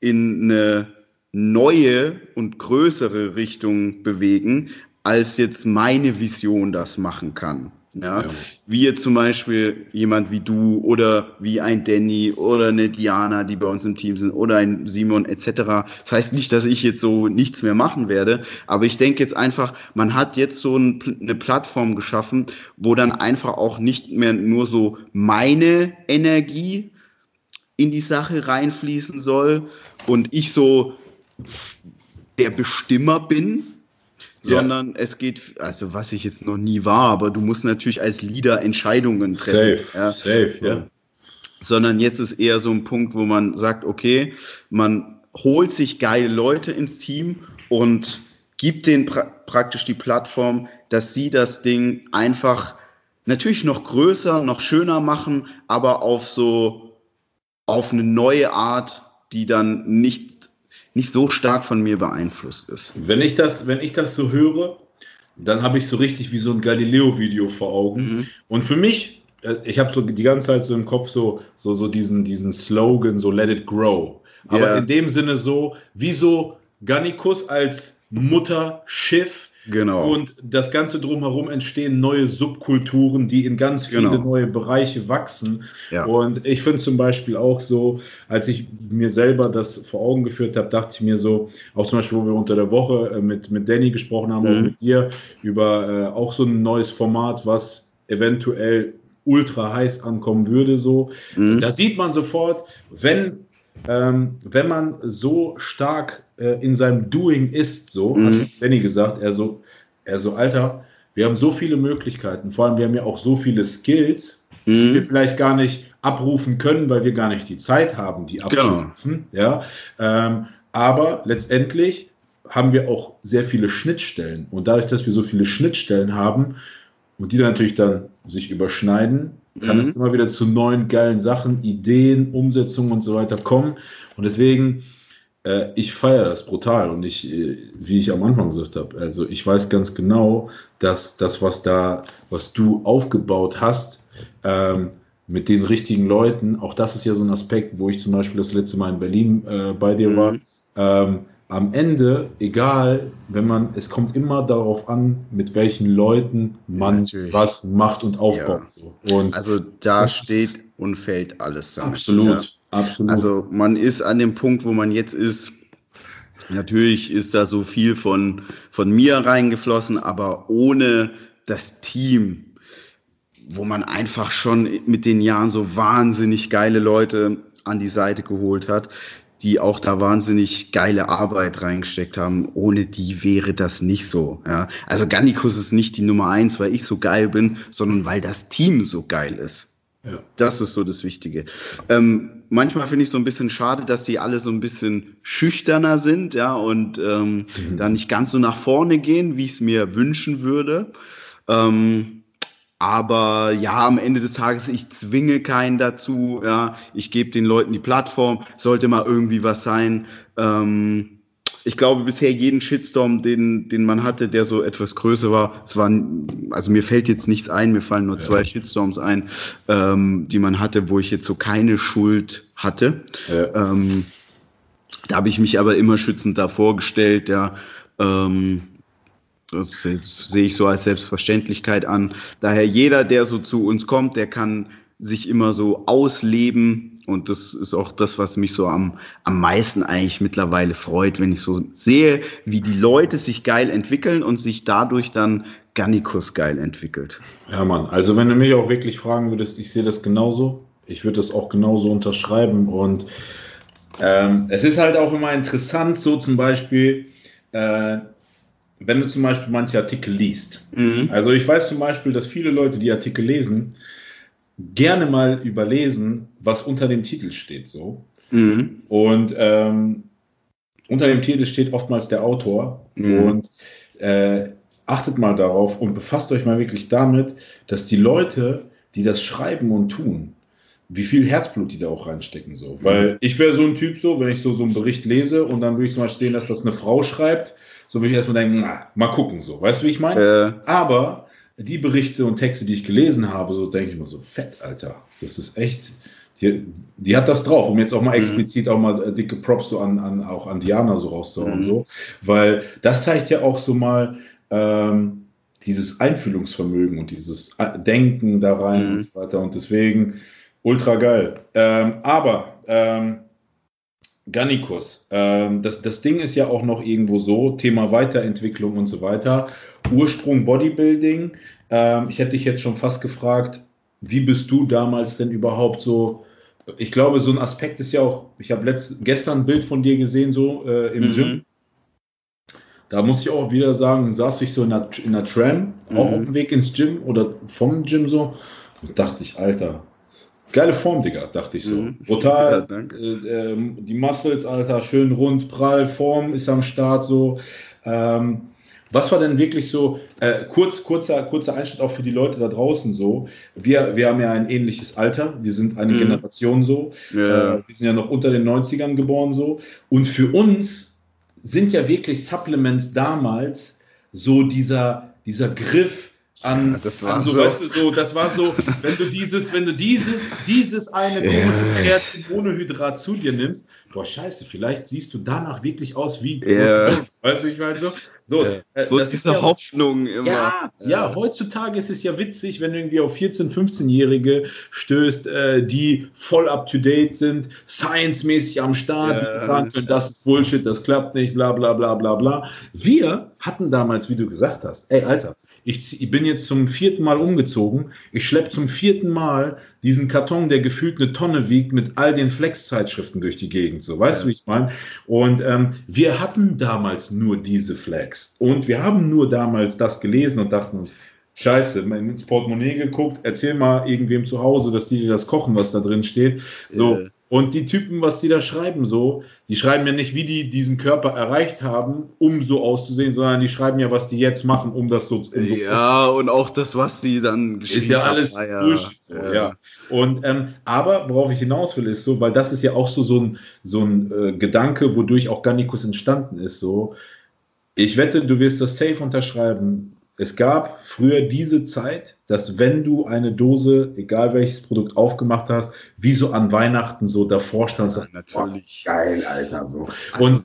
in eine neue und größere Richtung bewegen, als jetzt meine Vision das machen kann. Ja? ja? Wie jetzt zum Beispiel jemand wie du oder wie ein Danny oder eine Diana, die bei uns im Team sind oder ein Simon etc. Das heißt nicht, dass ich jetzt so nichts mehr machen werde, aber ich denke jetzt einfach, man hat jetzt so ein, eine Plattform geschaffen, wo dann einfach auch nicht mehr nur so meine Energie in die Sache reinfließen soll und ich so der Bestimmer bin, sondern ja. es geht, also was ich jetzt noch nie war, aber du musst natürlich als Leader Entscheidungen treffen. Safe, ja. safe, ja. So. Sondern jetzt ist eher so ein Punkt, wo man sagt, okay, man holt sich geile Leute ins Team und gibt denen pra praktisch die Plattform, dass sie das Ding einfach natürlich noch größer, noch schöner machen, aber auf so, auf eine neue Art, die dann nicht nicht so stark von mir beeinflusst ist. Wenn ich das, wenn ich das so höre, dann habe ich so richtig wie so ein Galileo-Video vor Augen. Mhm. Und für mich, äh, ich habe so die ganze Zeit so im Kopf so, so, so diesen, diesen Slogan, so Let it grow. Aber yeah. in dem Sinne so, wie so Gannikus als Mutterschiff Genau. Und das Ganze drumherum entstehen neue Subkulturen, die in ganz viele genau. neue Bereiche wachsen. Ja. Und ich finde zum Beispiel auch so, als ich mir selber das vor Augen geführt habe, dachte ich mir so, auch zum Beispiel, wo wir unter der Woche äh, mit, mit Danny gesprochen haben, mhm. und mit dir, über äh, auch so ein neues Format, was eventuell ultra heiß ankommen würde, so. Mhm. Da sieht man sofort, wenn ähm, wenn man so stark äh, in seinem Doing ist, so mhm. hat Benny gesagt, er so, er so, Alter, wir haben so viele Möglichkeiten, vor allem wir haben ja auch so viele Skills, mhm. die wir vielleicht gar nicht abrufen können, weil wir gar nicht die Zeit haben, die genau. abzurufen. Genau. Ja, ähm, aber letztendlich haben wir auch sehr viele Schnittstellen und dadurch, dass wir so viele Schnittstellen haben und die dann natürlich dann sich überschneiden, kann mhm. es immer wieder zu neuen geilen Sachen, Ideen, Umsetzungen und so weiter kommen. Und deswegen, äh, ich feiere das brutal. Und ich, äh, wie ich am Anfang gesagt habe, also ich weiß ganz genau, dass das, was da, was du aufgebaut hast, ähm, mit den richtigen Leuten, auch das ist ja so ein Aspekt, wo ich zum Beispiel das letzte Mal in Berlin äh, bei dir mhm. war. Ähm, am Ende, egal, wenn man, es kommt immer darauf an, mit welchen Leuten man ja, was macht und aufbaut. Ja. Und also da steht und fällt alles damit. Absolut, ja. absolut. Also man ist an dem Punkt, wo man jetzt ist. Natürlich ist da so viel von, von mir reingeflossen, aber ohne das Team, wo man einfach schon mit den Jahren so wahnsinnig geile Leute an die Seite geholt hat, die auch da wahnsinnig geile Arbeit reingesteckt haben. Ohne die wäre das nicht so. Ja. Also Gannikus ist nicht die Nummer eins, weil ich so geil bin, sondern weil das Team so geil ist. Ja. Das ist so das Wichtige. Ähm, manchmal finde ich so ein bisschen schade, dass die alle so ein bisschen schüchterner sind, ja, und ähm, mhm. da nicht ganz so nach vorne gehen, wie ich es mir wünschen würde. Ähm, aber ja, am Ende des Tages, ich zwinge keinen dazu. Ja, ich gebe den Leuten die Plattform. Sollte mal irgendwie was sein. Ähm, ich glaube, bisher jeden Shitstorm, den, den man hatte, der so etwas größer war, es waren, also mir fällt jetzt nichts ein, mir fallen nur ja. zwei Shitstorms ein, ähm, die man hatte, wo ich jetzt so keine Schuld hatte. Ja. Ähm, da habe ich mich aber immer schützend davor gestellt, ja. Ähm, das sehe ich so als Selbstverständlichkeit an. Daher jeder, der so zu uns kommt, der kann sich immer so ausleben. Und das ist auch das, was mich so am, am meisten eigentlich mittlerweile freut, wenn ich so sehe, wie die Leute sich geil entwickeln und sich dadurch dann Gannikus geil entwickelt. Ja, Mann. Also wenn du mich auch wirklich fragen würdest, ich sehe das genauso. Ich würde das auch genauso unterschreiben. Und ähm, es ist halt auch immer interessant, so zum Beispiel, äh, wenn du zum Beispiel manche Artikel liest. Mhm. Also ich weiß zum Beispiel, dass viele Leute, die Artikel lesen, gerne mal überlesen, was unter dem Titel steht. So. Mhm. Und ähm, unter dem Titel steht oftmals der Autor. Mhm. Und äh, achtet mal darauf und befasst euch mal wirklich damit, dass die Leute, die das schreiben und tun, wie viel Herzblut die da auch reinstecken. So. Weil ich wäre so ein Typ so, wenn ich so, so einen Bericht lese und dann würde ich zum Beispiel sehen, dass das eine Frau schreibt, so würde ich erstmal denken, na, mal gucken, so. Weißt du, wie ich meine? Äh. Aber die Berichte und Texte, die ich gelesen habe, so denke ich mir so, fett, Alter. Das ist echt, die, die hat das drauf, um jetzt auch mal mhm. explizit auch mal äh, dicke Props so an, an auch an Diana so rauszuhauen, mhm. so. Weil das zeigt ja auch so mal, ähm, dieses Einfühlungsvermögen und dieses äh, Denken da rein mhm. und so weiter. Und deswegen ultra geil. Ähm, aber ähm, Gannikus. Ähm, das, das Ding ist ja auch noch irgendwo so, Thema Weiterentwicklung und so weiter. Ursprung Bodybuilding. Ähm, ich hätte dich jetzt schon fast gefragt, wie bist du damals denn überhaupt so? Ich glaube, so ein Aspekt ist ja auch, ich habe gestern ein Bild von dir gesehen, so äh, im mhm. Gym. Da muss ich auch wieder sagen, saß ich so in der, in der Tram, mhm. auch auf dem Weg ins Gym oder vom Gym so, und dachte ich, Alter, Geile Form, Digga, dachte ich so. Mhm. Brutal. Ja, äh, äh, die Muscles, Alter, schön rund, prall, Form ist am Start so. Ähm, was war denn wirklich so, äh, kurz, kurzer, kurzer Einschnitt auch für die Leute da draußen so. Wir, wir haben ja ein ähnliches Alter, wir sind eine mhm. Generation so. Ja. Äh, wir sind ja noch unter den 90ern geboren so. Und für uns sind ja wirklich Supplements damals so dieser, dieser Griff, an, das war an so, so, weißt du, so, das war so, wenn du dieses, wenn du dieses, dieses eine große Kreatin ohne Hydrat zu dir nimmst, boah, scheiße, vielleicht siehst du danach wirklich aus wie. Yeah. Weißt du, ich meine so. So, ja. äh, so diese ja, Hoffnung immer. Ja, ja, ja, heutzutage ist es ja witzig, wenn du irgendwie auf 14-, 15-Jährige stößt, äh, die voll up to date sind, science-mäßig am Start, die sagen können, das ist Bullshit, das klappt nicht, bla bla bla bla bla. Wir hatten damals, wie du gesagt hast, ey, Alter, ich, ich, bin jetzt zum vierten Mal umgezogen. Ich schleppe zum vierten Mal diesen Karton, der gefühlt eine Tonne wiegt, mit all den Flex-Zeitschriften durch die Gegend. So, weißt ja. du, wie ich meine? Und ähm, wir hatten damals nur diese Flex. Und wir haben nur damals das gelesen und dachten uns, Scheiße, ins Portemonnaie geguckt, erzähl mal irgendwem zu Hause, dass die dir das kochen, was da drin steht. So, ja. Und die Typen, was die da schreiben, so, die schreiben ja nicht, wie die diesen Körper erreicht haben, um so auszusehen, sondern die schreiben ja, was die jetzt machen, um das so. Um so ja, und auch das, was die dann geschrieben haben. Ist ja alles. Ah, Bullshit, ja. ja. Und ähm, aber worauf ich hinaus will, ist so, weil das ist ja auch so so ein so ein äh, Gedanke, wodurch auch Gannikus entstanden ist. So, ich wette, du wirst das safe unterschreiben es gab früher diese Zeit, dass wenn du eine Dose, egal welches Produkt aufgemacht hast, wie so an Weihnachten so davor standst, ja, natürlich. Oh, geil, Alter, so. Also, und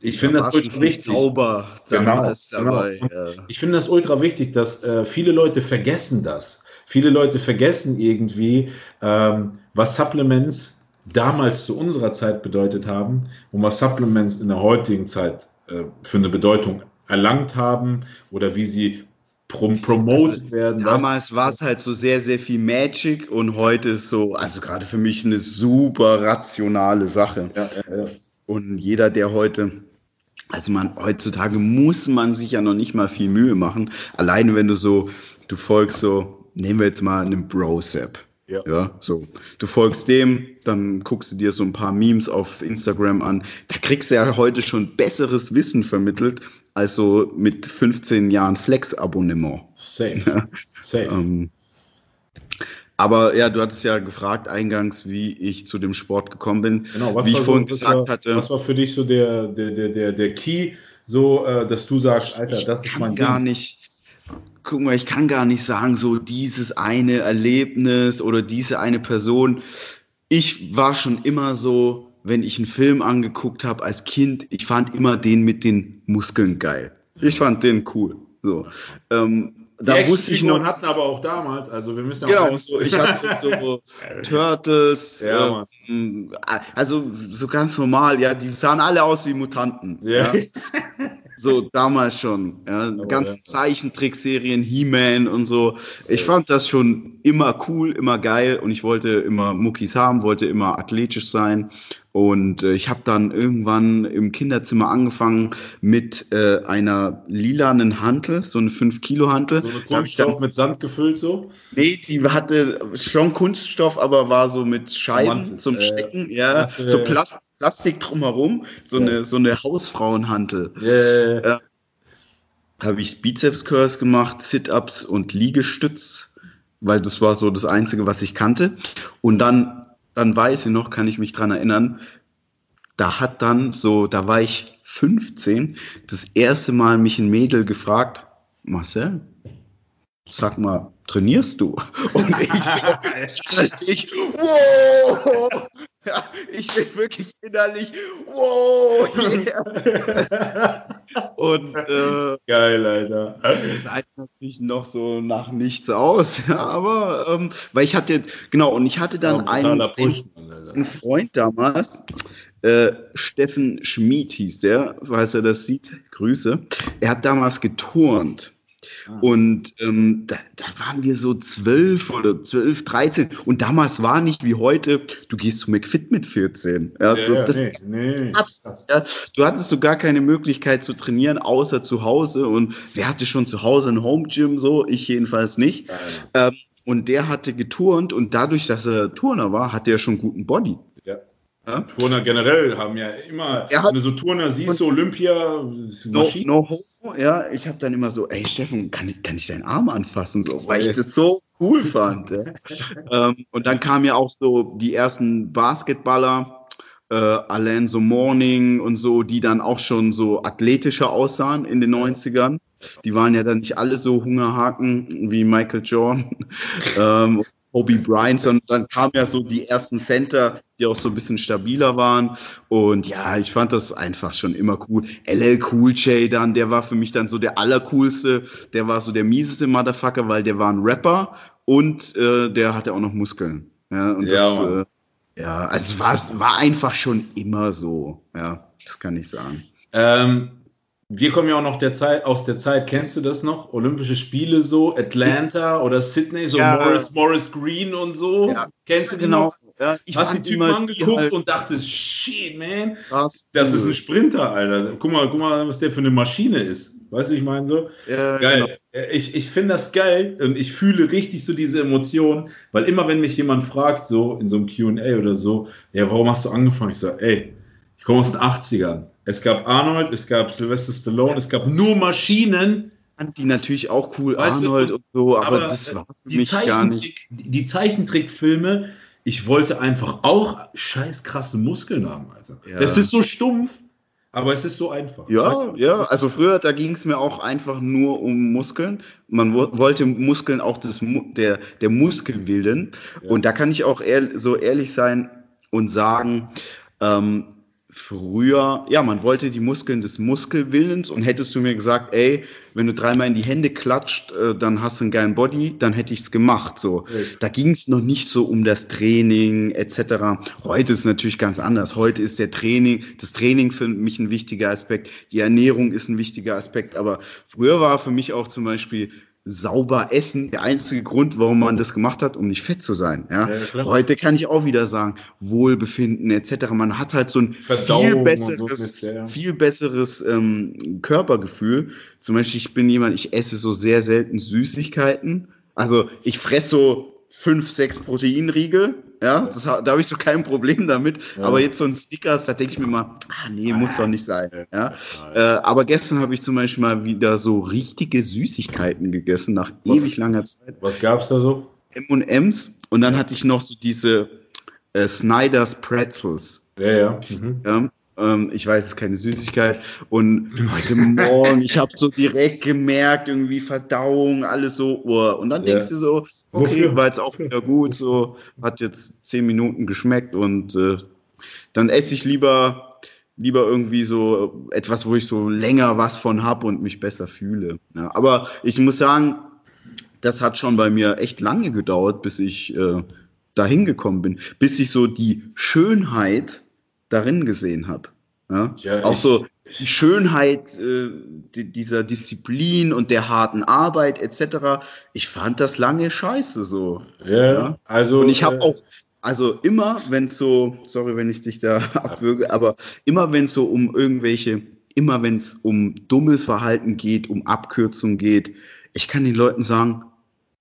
ich finde das ultra wichtig. Zauber genau, dabei. Genau. Ja. Ich finde das ultra wichtig, dass äh, viele Leute vergessen das. Viele Leute vergessen irgendwie, ähm, was Supplements damals zu unserer Zeit bedeutet haben und was Supplements in der heutigen Zeit äh, für eine Bedeutung erlangt haben oder wie sie prom promoted also, werden. Damals war es halt so sehr, sehr viel Magic und heute ist so, also gerade für mich eine super rationale Sache. Ja, ja, ja. Und jeder, der heute, also man, heutzutage muss man sich ja noch nicht mal viel Mühe machen. Alleine wenn du so, du folgst so, nehmen wir jetzt mal einen Bro-Sap. Ja. ja, so. Du folgst dem, dann guckst du dir so ein paar Memes auf Instagram an. Da kriegst du ja heute schon besseres Wissen vermittelt, als so mit 15 Jahren Flex-Abonnement. Safe. Ja. Safe. Ähm, aber ja, du hattest ja gefragt eingangs, wie ich zu dem Sport gekommen bin. Genau, was wie ich vorhin so, gesagt war, hatte. Was war für dich so der, der, der, der, der Key, so äh, dass du sagst, Alter, das ist mein gar Ding. nicht guck mal, ich kann gar nicht sagen, so dieses eine Erlebnis oder diese eine Person. Ich war schon immer so, wenn ich einen Film angeguckt habe als Kind, ich fand immer den mit den Muskeln geil. Ich fand den cool. So. Ähm, da wusste ich noch. hatten aber auch damals, also wir müssen ja Genau, so, ich hatte so Turtles, ja, ähm, also so ganz normal, ja, die sahen alle aus wie Mutanten. Ja. ja. So damals schon. Ja, oh, ganzen ja. Zeichentrickserien, He-Man und so. Ich fand das schon immer cool, immer geil und ich wollte immer Muckis haben, wollte immer athletisch sein. Und äh, ich habe dann irgendwann im Kinderzimmer angefangen mit äh, einer lilanen Hantel, so eine 5-Kilo-Hantel. So eine Kunststoff mit Sand gefüllt so? Nee, die hatte schon Kunststoff, aber war so mit Scheiben Mantel, zum äh, Stecken. Ja, so Plastik. Plastik drumherum, so ja. eine, so eine Hausfrauenhantel. Yeah. Äh, habe ich Bizeps-Curls gemacht, Sit-Ups und Liegestütz, weil das war so das Einzige, was ich kannte. Und dann, dann weiß ich noch, kann ich mich dran erinnern, da hat dann so, da war ich 15, das erste Mal mich ein Mädel gefragt, Marcel, sag mal, trainierst du? Und ich so, ich, wow, ja, ich bin wirklich innerlich, wow, yeah. Und äh, geil, Alter. Sieht natürlich noch so nach nichts aus, ja, aber ähm, weil ich hatte jetzt, genau, und ich hatte dann ja, einen, einen, einen, Freund damals, äh, Steffen Schmid hieß der, falls er das sieht, Grüße. Er hat damals geturnt. Ah. Und ähm, da, da, waren wir so zwölf oder zwölf, dreizehn. Und damals war nicht wie heute, du gehst zu McFit mit 14. Ja, ja, so, das, nee, nee. Ja, du hattest so gar keine Möglichkeit zu trainieren, außer zu Hause. Und wer hatte schon zu Hause ein Home Gym? So, ich jedenfalls nicht. Ähm, und der hatte geturnt und dadurch, dass er Turner war, hatte er schon guten Body. ja? Turner generell haben ja immer, wenn du so Turner siehst, so Olympia, no, no hope ja, ich habe dann immer so, ey Steffen, kann ich, kann ich deinen Arm anfassen, so, weil ich das so cool fand. Ähm, und dann kamen ja auch so die ersten Basketballer, äh, Alonso Morning und so, die dann auch schon so athletischer aussahen in den 90ern. Die waren ja dann nicht alle so Hungerhaken wie Michael Jordan. ähm, Kobe Bryant, sondern dann kamen ja so die ersten Center, die auch so ein bisschen stabiler waren. Und ja, ich fand das einfach schon immer cool. LL Cool J dann, der war für mich dann so der allercoolste, der war so der mieseste Motherfucker, weil der war ein Rapper und äh, der hatte auch noch Muskeln. Ja, und ja, das, äh, ja also es war, war einfach schon immer so. Ja, das kann ich sagen. Ähm, wir kommen ja auch noch der Zeit, aus der Zeit, kennst du das noch? Olympische Spiele so, Atlanta oder Sydney, so ja. Morris, Morris Green und so. Ja. Kennst du genau? Ja, ich Hast die Typen angeguckt halt und dachtest, shit, man, das, das ist ein Sprinter, Alter. Guck mal, guck mal, was der für eine Maschine ist. Weißt du, ich meine so? Ja, geil. Genau. Ich, ich finde das geil und ich fühle richtig so diese Emotionen, weil immer, wenn mich jemand fragt, so in so einem QA oder so, ja, warum hast du angefangen? Ich sage, ey, ich komme aus den 80ern es gab Arnold, es gab Sylvester Stallone, es gab nur Maschinen. Die natürlich auch cool, weißt Arnold du, und so, aber, aber das war für mich gar nicht. Die Zeichentrickfilme, ich wollte einfach auch scheiß krasse Muskeln haben, Alter. Ja. Das ist so stumpf, aber es ist so einfach. Ja, ja, also früher, da ging es mir auch einfach nur um Muskeln. Man wollte Muskeln auch des, der, der Muskelwillen. Ja. Und da kann ich auch ehr so ehrlich sein und sagen, ähm, früher, ja, man wollte die Muskeln des Muskelwillens und hättest du mir gesagt, ey, wenn du dreimal in die Hände klatscht, äh, dann hast du einen geilen Body, dann hätte ich es gemacht. So, Echt? da ging es noch nicht so um das Training etc. Heute ist es natürlich ganz anders. Heute ist der Training, das Training für mich ein wichtiger Aspekt, die Ernährung ist ein wichtiger Aspekt. Aber früher war für mich auch zum Beispiel sauber essen der einzige Grund, warum man das gemacht hat, um nicht fett zu sein. Ja? ja Heute kann ich auch wieder sagen, Wohlbefinden etc. Man hat halt so ein Verdauung viel besseres, so ja. viel besseres ähm, Körpergefühl. Zum Beispiel, ich bin jemand, ich esse so sehr selten Süßigkeiten. Also ich fresse so fünf, sechs Proteinriegel ja, das, da habe ich so kein Problem damit. Ja. Aber jetzt so ein Snickers, da denke ich mir mal, ah nee, muss doch nicht sein. Ja? Äh, aber gestern habe ich zum Beispiel mal wieder so richtige Süßigkeiten gegessen, nach was, ewig langer Zeit. Was gab es da so? M&M's und dann ja. hatte ich noch so diese äh, Snyder's Pretzels. Ja, ja. Mhm. ja. Ähm, ich weiß, es ist keine Süßigkeit. Und heute Morgen, ich habe so direkt gemerkt, irgendwie Verdauung, alles so. Oh. Und dann denkst du so, okay, war jetzt auch wieder gut, so, hat jetzt zehn Minuten geschmeckt und äh, dann esse ich lieber lieber irgendwie so etwas, wo ich so länger was von habe und mich besser fühle. Ja, aber ich muss sagen, das hat schon bei mir echt lange gedauert, bis ich äh, dahin gekommen bin, bis ich so die Schönheit darin gesehen habe. Ja? ja? auch so die Schönheit äh, dieser Disziplin und der harten Arbeit etc. Ich fand das lange scheiße so. Ja, ja? also. Und ich habe äh, auch, also immer, wenn es so, sorry, wenn ich dich da abwürge, aber immer wenn es so um irgendwelche, immer wenn es um dummes Verhalten geht, um Abkürzung geht, ich kann den Leuten sagen,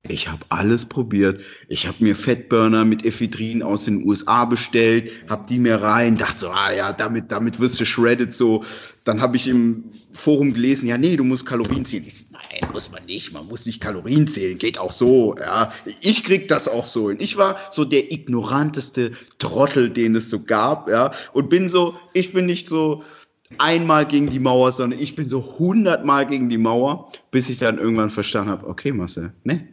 ich habe alles probiert. Ich habe mir Fettburner mit Ephedrin aus den USA bestellt, habe die mir rein, dachte so, ah ja, damit, damit wirst du shredded so. Dann habe ich im Forum gelesen, ja, nee, du musst Kalorien zählen. Ich so, nein, muss man nicht, man muss nicht Kalorien zählen, geht auch so, ja. Ich krieg das auch so hin. Ich war so der ignoranteste Trottel, den es so gab, ja. Und bin so, ich bin nicht so, einmal gegen die Mauer, sondern ich bin so hundertmal gegen die Mauer, bis ich dann irgendwann verstanden habe, okay, Marcel, ne,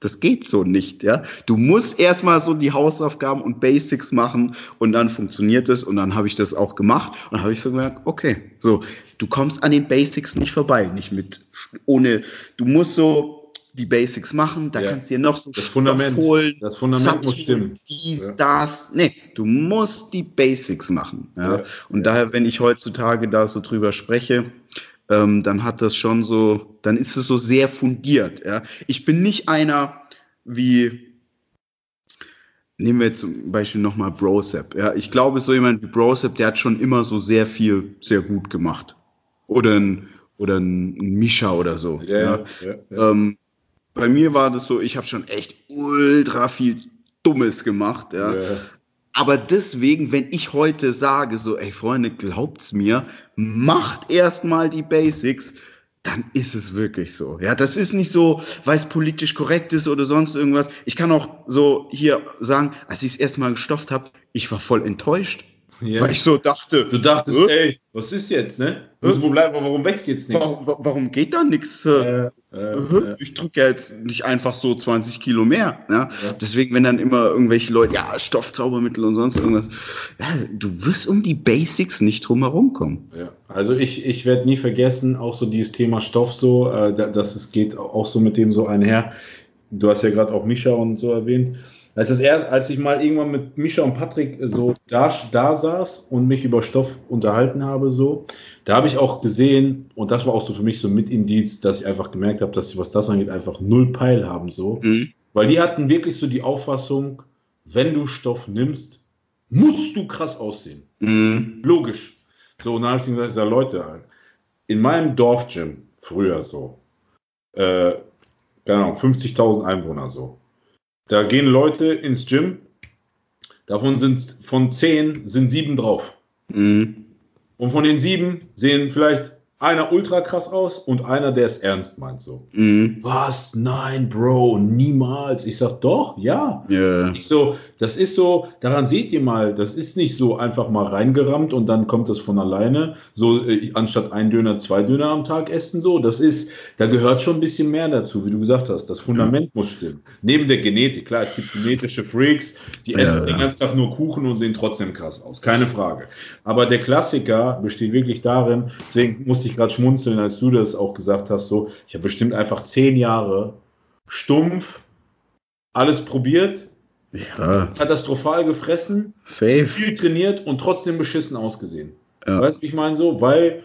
das geht so nicht, ja. Du musst erstmal so die Hausaufgaben und Basics machen und dann funktioniert es und dann habe ich das auch gemacht und dann habe ich so gemerkt, okay, so, du kommst an den Basics nicht vorbei, nicht mit, ohne, du musst so die Basics machen, da ja. kannst du dir noch so das Fundament, holen, das Fundament muss stimmen. Dies, ja. das, nee, du musst die Basics machen, ja. Und daher, wenn ich heutzutage da so drüber spreche, ähm, dann hat das schon so, dann ist es so sehr fundiert. Ja? Ich bin nicht einer wie, nehmen wir zum Beispiel nochmal Brosep. Ja? Ich glaube, so jemand wie Brosep, der hat schon immer so sehr viel, sehr gut gemacht. Oder ein, oder ein Mischa oder so. Ja, ja. ja ähm, bei mir war das so, ich habe schon echt ultra viel Dummes gemacht. Ja. Aber deswegen, wenn ich heute sage, so, ey Freunde, glaubt's mir, macht erstmal die Basics, dann ist es wirklich so. Ja, das ist nicht so, weil es politisch korrekt ist oder sonst irgendwas. Ich kann auch so hier sagen, als ich es erstmal gestofft habe, ich war voll enttäuscht. Ja. Weil ich so dachte. Du dachtest, äh? ey, was ist jetzt, ne? Äh? Wo bleiben, warum wächst jetzt nichts? Warum, warum, geht da nichts? Äh, äh, ich drücke ja jetzt nicht einfach so 20 Kilo mehr. Ja? ja? Deswegen, wenn dann immer irgendwelche Leute, ja, Stoffzaubermittel und sonst irgendwas, ja, du wirst um die Basics nicht drum herum kommen. Ja. Also ich, ich werde nie vergessen, auch so dieses Thema Stoff so, äh, dass es geht auch so mit dem so einher. Du hast ja gerade auch Mischa und so erwähnt. Als, das erst, als ich mal irgendwann mit Mischa und Patrick so da, da saß und mich über Stoff unterhalten habe, so, da habe ich auch gesehen, und das war auch so für mich so mit Indiz, dass ich einfach gemerkt habe, dass sie, was das angeht, einfach null Peil haben, so. Mhm. Weil die hatten wirklich so die Auffassung, wenn du Stoff nimmst, musst du krass aussehen. Mhm. Logisch. So, und dann habe ich gesagt, ja, Leute, in meinem Dorfgym, früher so, äh, keine Ahnung, 50.000 Einwohner so, da gehen Leute ins Gym, davon sind von zehn sind sieben drauf. Mhm. Und von den sieben sehen vielleicht einer ultra krass aus und einer, der es ernst meint. So, mhm. was? Nein, Bro, niemals. Ich sag doch, ja. Yeah. Ich so, das ist so, daran seht ihr mal, das ist nicht so einfach mal reingerammt und dann kommt das von alleine. So, äh, anstatt ein Döner, zwei Döner am Tag essen, so, das ist, da gehört schon ein bisschen mehr dazu, wie du gesagt hast. Das Fundament ja. muss stimmen. Neben der Genetik, klar, es gibt genetische Freaks, die essen ja, den ganzen Tag nur Kuchen und sehen trotzdem krass aus. Keine Frage. Aber der Klassiker besteht wirklich darin, deswegen musste ich ich gerade schmunzeln, als du das auch gesagt hast. So, ich habe bestimmt einfach zehn Jahre stumpf alles probiert, ja. katastrophal gefressen, Safe. viel trainiert und trotzdem beschissen ausgesehen. Ja. Weißt du, ich meine so? Weil,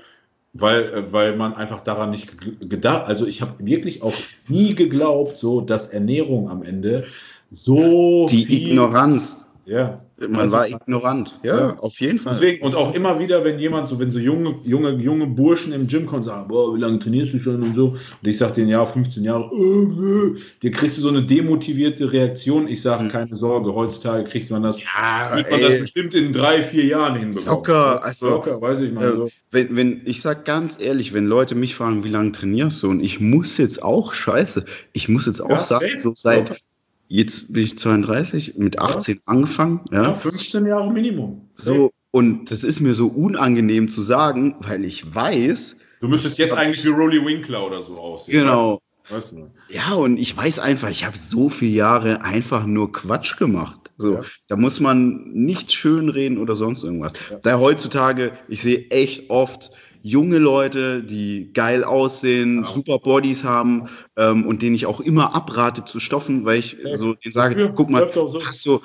weil, äh, weil man einfach daran nicht gedacht, also ich habe wirklich auch nie geglaubt, so dass Ernährung am Ende so die Ignoranz ja. Man also, war ignorant, ja, ja, auf jeden Fall. Deswegen, und auch immer wieder, wenn jemand so, wenn so junge, junge, junge Burschen im Gym kommen und sagen, boah, wie lange trainierst du schon und so, und ich sage denen, ja, 15 Jahre, äh, äh, dir kriegst du so eine demotivierte Reaktion. Ich sage, mhm. keine Sorge, heutzutage kriegt man das, ja, kriegt man das bestimmt in drei, vier Jahren hinbekommen. Locker, also, locker, weiß ich mal. Äh, so. wenn, wenn, ich sag ganz ehrlich, wenn Leute mich fragen, wie lange trainierst du, und ich muss jetzt auch, scheiße, ich muss jetzt auch ja, sagen, so seit, Jetzt bin ich 32, mit 18 ja. angefangen. Ja. ja, 15 Jahre Minimum. So, und das ist mir so unangenehm zu sagen, weil ich weiß. Du müsstest jetzt eigentlich wie Rolly Winkler oder so aussehen. Genau. Weißt du? Ja, und ich weiß einfach, ich habe so viele Jahre einfach nur Quatsch gemacht. So, ja. da muss man nicht schönreden oder sonst irgendwas. Ja. Da heutzutage, ich sehe echt oft junge Leute, die geil aussehen, ja. super Bodies haben ähm, und denen ich auch immer abrate zu stoffen, weil ich ja. so denen sage, Dafür guck mal, so. hast so,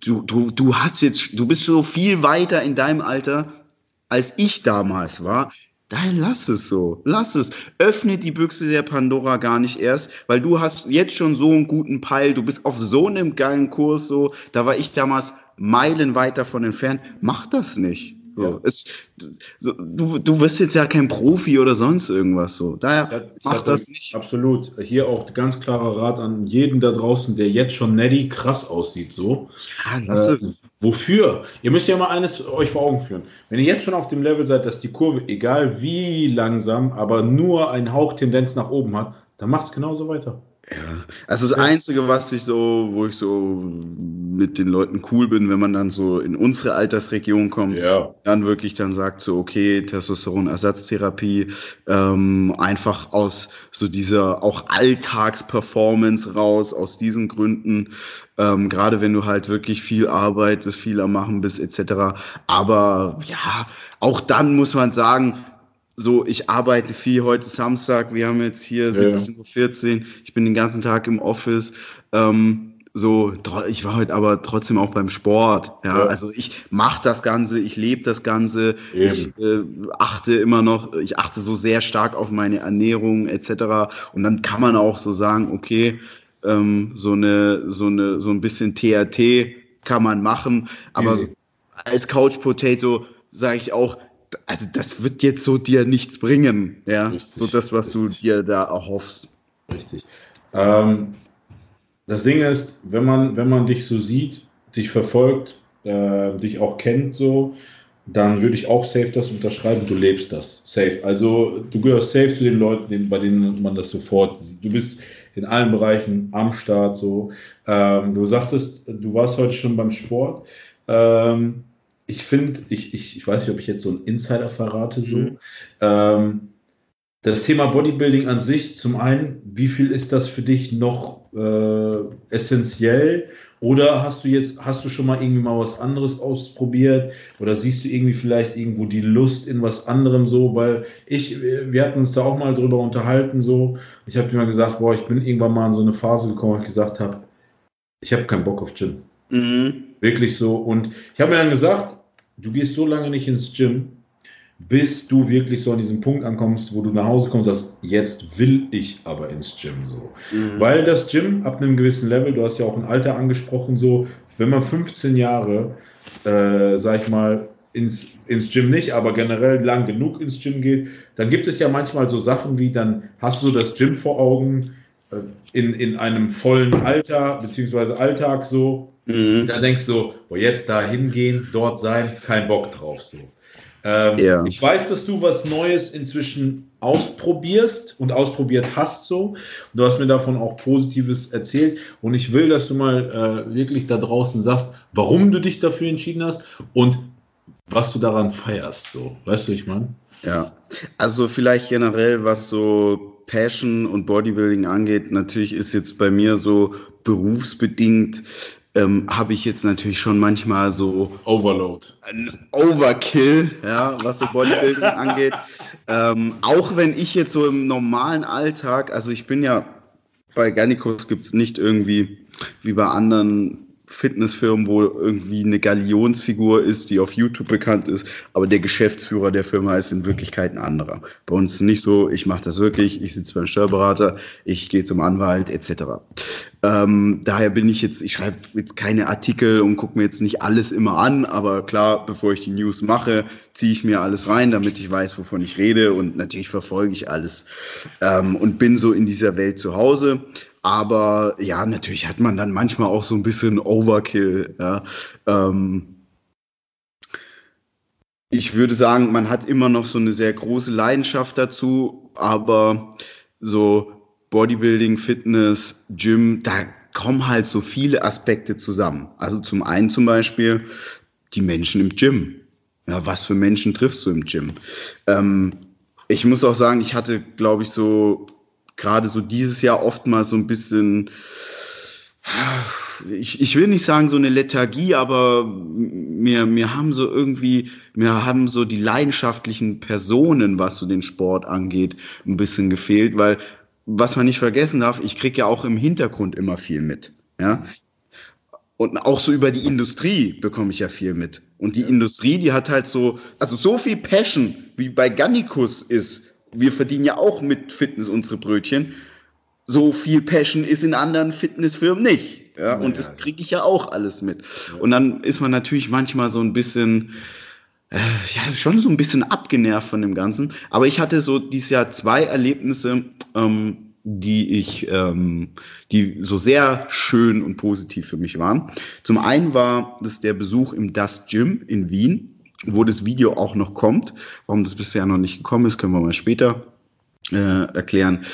du, du, du hast jetzt, du bist so viel weiter in deinem Alter, als ich damals war. Dann lass es so, lass es. Öffne die Büchse der Pandora gar nicht erst, weil du hast jetzt schon so einen guten Peil, du bist auf so einem geilen Kurs so, da war ich damals meilenweit davon entfernt. Mach das nicht. So, ja. es, so, du, du wirst jetzt ja kein Profi oder sonst irgendwas so. Daher ich mach das nicht. Absolut. Hier auch ganz klarer Rat an jeden da draußen, der jetzt schon Neddy krass aussieht. So. Ja, lass äh, es. Wofür? Ihr müsst ja mal eines euch vor Augen führen. Wenn ihr jetzt schon auf dem Level seid, dass die Kurve, egal wie langsam, aber nur einen Hauch Tendenz nach oben hat, dann macht es genauso weiter. Ja, also das Einzige, was ich so, wo ich so mit den Leuten cool bin, wenn man dann so in unsere Altersregion kommt, ja. dann wirklich dann sagt so, okay, Testosteronersatztherapie, ähm, einfach aus so dieser auch Alltagsperformance raus, aus diesen Gründen, ähm, gerade wenn du halt wirklich viel arbeitest, viel am Machen bist, etc. Aber ja, auch dann muss man sagen, so, ich arbeite viel heute Samstag, wir haben jetzt hier ja. 17.14 Uhr, ich bin den ganzen Tag im Office. Ähm, so, ich war heute aber trotzdem auch beim Sport. Ja, ja. also ich mache das Ganze, ich lebe das Ganze, Eben. ich äh, achte immer noch, ich achte so sehr stark auf meine Ernährung etc. Und dann kann man auch so sagen, okay, ähm, so eine, so eine, so ein bisschen TRT kann man machen, aber Easy. als Couch Potato sage ich auch, also das wird jetzt so dir nichts bringen, ja, richtig, so das, was richtig. du dir da erhoffst. Richtig. Ähm, das Ding ist, wenn man, wenn man dich so sieht, dich verfolgt, äh, dich auch kennt, so, dann würde ich auch safe das unterschreiben. Du lebst das. Safe. Also du gehörst safe zu den Leuten, bei denen man das sofort sieht. Du bist in allen Bereichen am Start so. Ähm, du sagtest, du warst heute schon beim Sport. Ähm, ich finde, ich, ich, ich weiß nicht, ob ich jetzt so einen Insider verrate, so. Mhm. Ähm, das Thema Bodybuilding an sich, zum einen, wie viel ist das für dich noch äh, essentiell? Oder hast du jetzt, hast du schon mal irgendwie mal was anderes ausprobiert? Oder siehst du irgendwie vielleicht irgendwo die Lust in was anderem so? Weil ich, wir hatten uns da auch mal drüber unterhalten, so. Ich habe dir mal gesagt, boah, ich bin irgendwann mal in so eine Phase gekommen, wo ich gesagt habe, ich habe keinen Bock auf Gym. Mhm. Wirklich so. Und ich habe mir dann gesagt, du gehst so lange nicht ins Gym, bis du wirklich so an diesem Punkt ankommst, wo du nach Hause kommst und sagst, jetzt will ich aber ins Gym so. Mhm. Weil das Gym ab einem gewissen Level, du hast ja auch ein Alter angesprochen, so, wenn man 15 Jahre, äh, sag ich mal, ins, ins Gym nicht, aber generell lang genug ins Gym geht, dann gibt es ja manchmal so Sachen wie, dann hast du das Gym vor Augen äh, in, in einem vollen Alter, beziehungsweise Alltag so. Mhm. Da denkst du, boah, jetzt da hingehen, dort sein, kein Bock drauf so. Ähm, ja. Ich weiß, dass du was Neues inzwischen ausprobierst und ausprobiert hast so. Du hast mir davon auch Positives erzählt. Und ich will, dass du mal äh, wirklich da draußen sagst, warum du dich dafür entschieden hast und was du daran feierst. So, weißt du, ich meine? Ja, also vielleicht generell, was so Passion und Bodybuilding angeht, natürlich ist jetzt bei mir so berufsbedingt ähm, habe ich jetzt natürlich schon manchmal so Overload. Ein Overkill, ja, was so Bodybuilding angeht. Ähm, auch wenn ich jetzt so im normalen Alltag, also ich bin ja bei Garnicus gibt es nicht irgendwie wie bei anderen Fitnessfirmen, wo irgendwie eine Galionsfigur ist, die auf YouTube bekannt ist, aber der Geschäftsführer der Firma ist in Wirklichkeit ein anderer. Bei uns nicht so, ich mache das wirklich, ich sitze beim Steuerberater, ich gehe zum Anwalt etc. Ähm, daher bin ich jetzt, ich schreibe jetzt keine Artikel und gucke mir jetzt nicht alles immer an, aber klar, bevor ich die News mache, ziehe ich mir alles rein, damit ich weiß, wovon ich rede und natürlich verfolge ich alles ähm, und bin so in dieser Welt zu Hause. Aber ja, natürlich hat man dann manchmal auch so ein bisschen Overkill. Ja. Ähm, ich würde sagen, man hat immer noch so eine sehr große Leidenschaft dazu, aber so Bodybuilding, Fitness, Gym, da kommen halt so viele Aspekte zusammen. Also zum einen zum Beispiel die Menschen im Gym. Ja, was für Menschen triffst du im Gym? Ähm, ich muss auch sagen, ich hatte, glaube ich, so gerade so dieses Jahr oft mal so ein bisschen, ich, ich will nicht sagen so eine Lethargie, aber mir, mir haben so irgendwie, mir haben so die leidenschaftlichen Personen, was so den Sport angeht, ein bisschen gefehlt, weil was man nicht vergessen darf, ich krieg ja auch im Hintergrund immer viel mit. Ja, und auch so über die Industrie bekomme ich ja viel mit. Und die. Industrie, die hat halt so, also so viel Passion, wie bei Gannikus ist, wir verdienen ja auch mit Fitness unsere Brötchen. So viel Passion ist in anderen Fitnessfirmen nicht. Ja, und das kriege ich ja auch alles mit. Und dann ist man natürlich manchmal so ein bisschen, äh, ja, schon so ein bisschen abgenervt von dem Ganzen. Aber ich hatte so dieses Jahr zwei Erlebnisse, ähm, die ich, ähm, die so sehr schön und positiv für mich waren. Zum einen war das der Besuch im Dust Gym in Wien wo das Video auch noch kommt. Warum das bisher noch nicht gekommen ist, können wir mal später äh, erklären.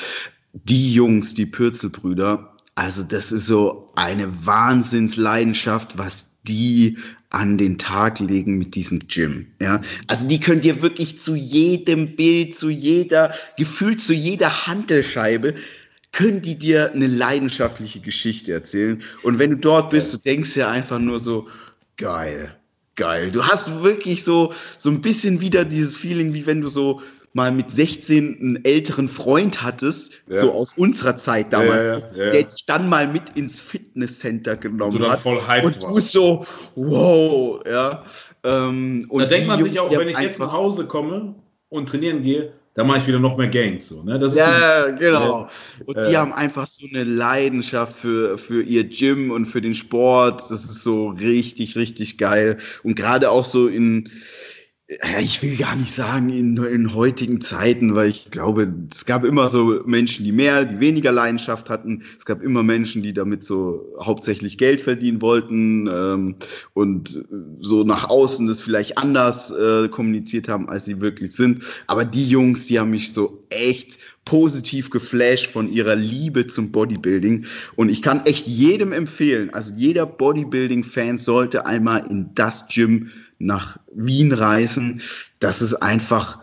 Die Jungs, die Pürzelbrüder, also das ist so eine Wahnsinnsleidenschaft, was die an den Tag legen mit diesem Gym. Ja, also die könnt ihr wirklich zu jedem Bild, zu jeder, gefühlt zu jeder Handelscheibe können die dir eine leidenschaftliche Geschichte erzählen. Und wenn du dort bist, du denkst ja einfach nur so, geil geil. Du hast wirklich so, so ein bisschen wieder dieses Feeling, wie wenn du so mal mit 16 einen älteren Freund hattest, ja. so aus unserer Zeit damals, ja, ja, der dich dann mal mit ins Fitnesscenter genommen hat. und du warst. so, wow, ja. Ähm, da denkt man sich auch, wenn ich jetzt nach Hause komme und trainieren gehe, da mache ich wieder noch mehr Gains. So, ne? Das ja, so, genau. Und äh, die haben einfach so eine Leidenschaft für, für ihr Gym und für den Sport. Das ist so richtig, richtig geil. Und gerade auch so in, ich will gar nicht sagen in, in heutigen Zeiten, weil ich glaube, es gab immer so Menschen, die mehr, die weniger Leidenschaft hatten. Es gab immer Menschen, die damit so hauptsächlich Geld verdienen wollten ähm, und so nach außen das vielleicht anders äh, kommuniziert haben, als sie wirklich sind. Aber die Jungs, die haben mich so echt positiv geflasht von ihrer Liebe zum Bodybuilding. Und ich kann echt jedem empfehlen, also jeder Bodybuilding-Fan sollte einmal in das Gym nach Wien reisen. Das ist einfach,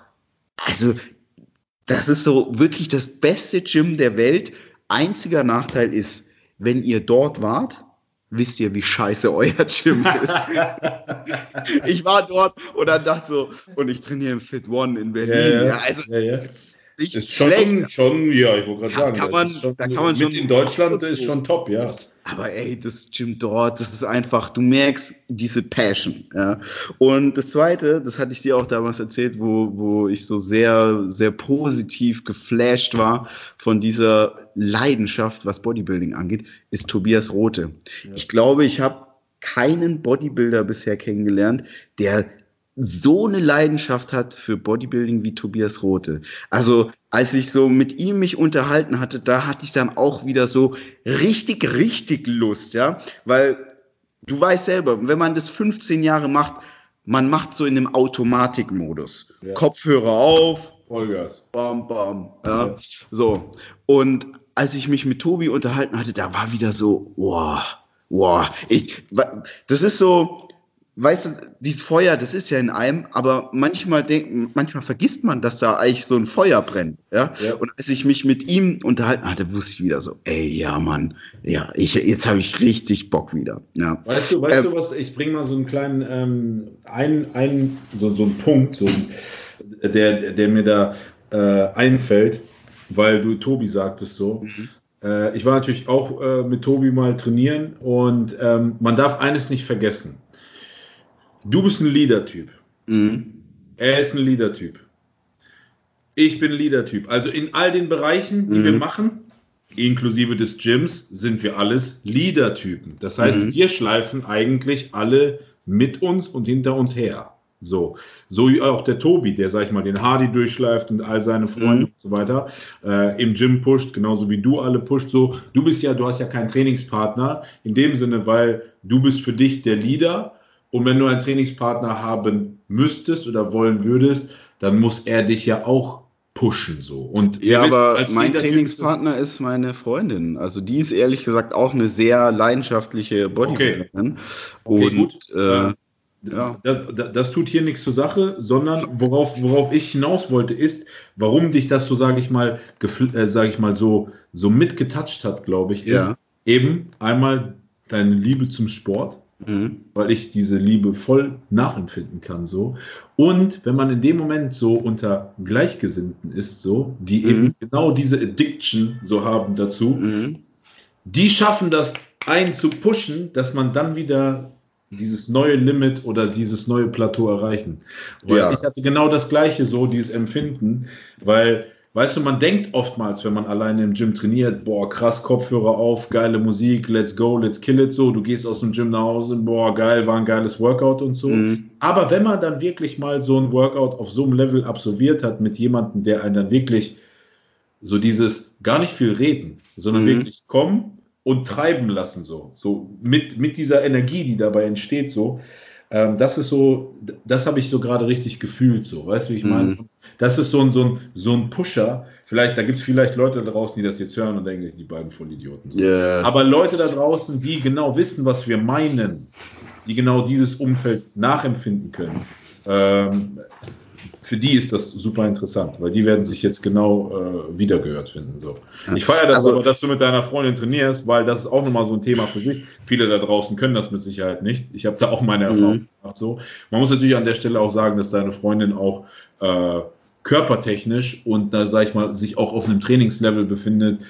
also das ist so wirklich das beste Gym der Welt. Einziger Nachteil ist, wenn ihr dort wart, wisst ihr, wie scheiße euer Gym ist. ich war dort und dann dachte so, und ich trainiere im Fit One in Berlin. Ja, ja. ja also, nicht ist schon, schlecht. schon, ja, ich wollte gerade sagen, kann man, schon, da kann man mit in Deutschland ist schon top, ja. Aber ey, das Gym dort, das ist einfach, du merkst diese Passion, ja. Und das zweite, das hatte ich dir auch damals erzählt, wo, wo ich so sehr, sehr positiv geflasht war von dieser Leidenschaft, was Bodybuilding angeht, ist Tobias Rote. Ja. Ich glaube, ich habe keinen Bodybuilder bisher kennengelernt, der so eine Leidenschaft hat für Bodybuilding wie Tobias Rote. Also als ich so mit ihm mich unterhalten hatte, da hatte ich dann auch wieder so richtig, richtig Lust, ja, weil du weißt selber, wenn man das 15 Jahre macht, man macht so in dem Automatikmodus. Ja. Kopfhörer auf. Vollgas. Bam, bam. Ja. ja. So. Und als ich mich mit Tobi unterhalten hatte, da war wieder so, wow, wow. Ich, das ist so, weißt du, dieses Feuer, das ist ja in einem, aber manchmal denk, manchmal vergisst man, dass da eigentlich so ein Feuer brennt, ja? ja. Und als ich mich mit ihm unterhalten hatte, wusste ich wieder so, ey, ja, Mann, ja, ich, jetzt habe ich richtig Bock wieder, ja. Weißt du, weißt ähm, du was, ich bringe mal so einen kleinen, ähm, ein, ein, so, so einen Punkt, so, der, der mir da äh, einfällt, weil du Tobi sagtest so, mhm. Äh, ich war natürlich auch äh, mit Tobi mal trainieren und ähm, man darf eines nicht vergessen Du bist ein Leader-Typ. Mhm. Er ist ein Leader-Typ. Ich bin Leader-Typ. Also in all den Bereichen, die mhm. wir machen, inklusive des Gyms, sind wir alles Leader-Typen. Das heißt, mhm. wir schleifen eigentlich alle mit uns und hinter uns her. So, so wie auch der Tobi, der, sag ich mal, den Hardy durchschleift und all seine Freunde mhm. und so weiter, äh, im Gym pusht, genauso wie du alle pusht. So, du bist ja, du hast ja keinen Trainingspartner in dem Sinne, weil du bist für dich der Leader und wenn du einen Trainingspartner haben müsstest oder wollen würdest, dann muss er dich ja auch pushen so. Und ja, wisst, aber mein Trainingspartner ist meine Freundin. Also die ist ehrlich gesagt auch eine sehr leidenschaftliche Bodybuilderin. Okay. okay. Und äh, ja. Das, das, das, tut hier nichts zur Sache, sondern worauf, worauf ich hinaus wollte, ist, warum dich das so, sage ich mal, äh, sage ich mal, so, so mitgetatscht hat, glaube ich, ist ja. eben einmal deine Liebe zum Sport, Mhm. Weil ich diese Liebe voll nachempfinden kann, so. Und wenn man in dem Moment so unter Gleichgesinnten ist, so, die mhm. eben genau diese Addiction so haben dazu, mhm. die schaffen das einen zu pushen, dass man dann wieder dieses neue Limit oder dieses neue Plateau erreichen. Weil ja. ich hatte genau das gleiche so, dieses Empfinden, weil Weißt du, man denkt oftmals, wenn man alleine im Gym trainiert, boah, krass, Kopfhörer auf, geile Musik, let's go, let's kill it so. Du gehst aus dem Gym nach Hause, boah, geil, war ein geiles Workout und so. Mhm. Aber wenn man dann wirklich mal so ein Workout auf so einem Level absolviert hat mit jemandem, der einen dann wirklich so dieses gar nicht viel reden, sondern mhm. wirklich kommen und treiben lassen so, so mit, mit dieser Energie, die dabei entsteht so, ähm, das ist so, das habe ich so gerade richtig gefühlt, so, weißt du, wie ich meine? Mhm. Das ist so ein, so ein, so ein Pusher. Vielleicht, da gibt es vielleicht Leute da draußen, die das jetzt hören und denken, die beiden Vollidioten. So. Yeah. Aber Leute da draußen, die genau wissen, was wir meinen, die genau dieses Umfeld nachempfinden können, ähm, für die ist das super interessant, weil die werden sich jetzt genau äh, wiedergehört finden. So. Ich feiere das also, aber, dass du mit deiner Freundin trainierst, weil das ist auch nochmal so ein Thema für sich. Viele da draußen können das mit Sicherheit nicht. Ich habe da auch meine Erfahrung mhm. gemacht. So. Man muss natürlich an der Stelle auch sagen, dass deine Freundin auch äh, körpertechnisch und da sage ich mal, sich auch auf einem Trainingslevel befindet,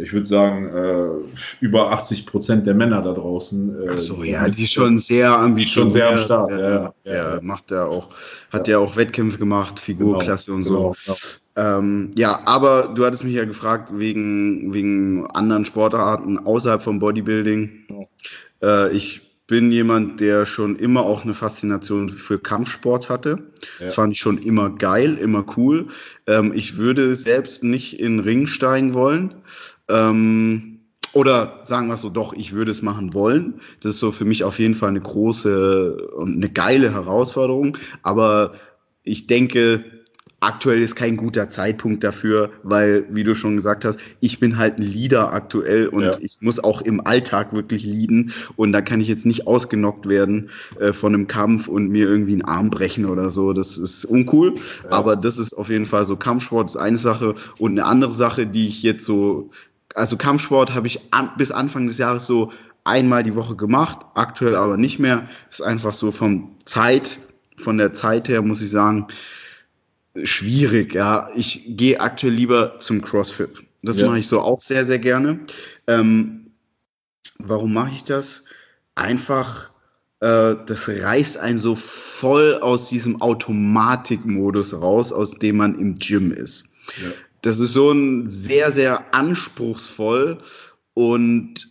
ich würde sagen, äh, über 80 Prozent der Männer da draußen. Äh, Ach so, ja, die schon sehr ambitioniert. Schon sehr am Start, ja. ja, ja, ja. macht er auch, hat ja. auch Wettkämpfe gemacht, Figurklasse genau, und so. Genau, genau. Ähm, ja, aber du hattest mich ja gefragt wegen, wegen anderen Sportarten außerhalb vom Bodybuilding. Äh, ich bin jemand, der schon immer auch eine Faszination für Kampfsport hatte. Ja. Das fand ich schon immer geil, immer cool. Ähm, ich würde selbst nicht in Ring steigen wollen. Ähm, oder sagen wir so, doch, ich würde es machen wollen. Das ist so für mich auf jeden Fall eine große und eine geile Herausforderung. Aber ich denke, aktuell ist kein guter Zeitpunkt dafür, weil, wie du schon gesagt hast, ich bin halt ein Leader aktuell und ja. ich muss auch im Alltag wirklich leaden und da kann ich jetzt nicht ausgenockt werden äh, von einem Kampf und mir irgendwie einen Arm brechen oder so. Das ist uncool, ja. aber das ist auf jeden Fall so Kampfsport ist eine Sache und eine andere Sache, die ich jetzt so also Kampfsport habe ich an, bis Anfang des Jahres so einmal die Woche gemacht, aktuell aber nicht mehr. Ist einfach so vom Zeit, von der Zeit her muss ich sagen, schwierig. Ja, ich gehe aktuell lieber zum CrossFit. Das ja. mache ich so auch sehr, sehr gerne. Ähm, warum mache ich das? Einfach, äh, das reißt einen so voll aus diesem Automatikmodus raus, aus dem man im Gym ist. Ja. Das ist so ein sehr, sehr anspruchsvoll und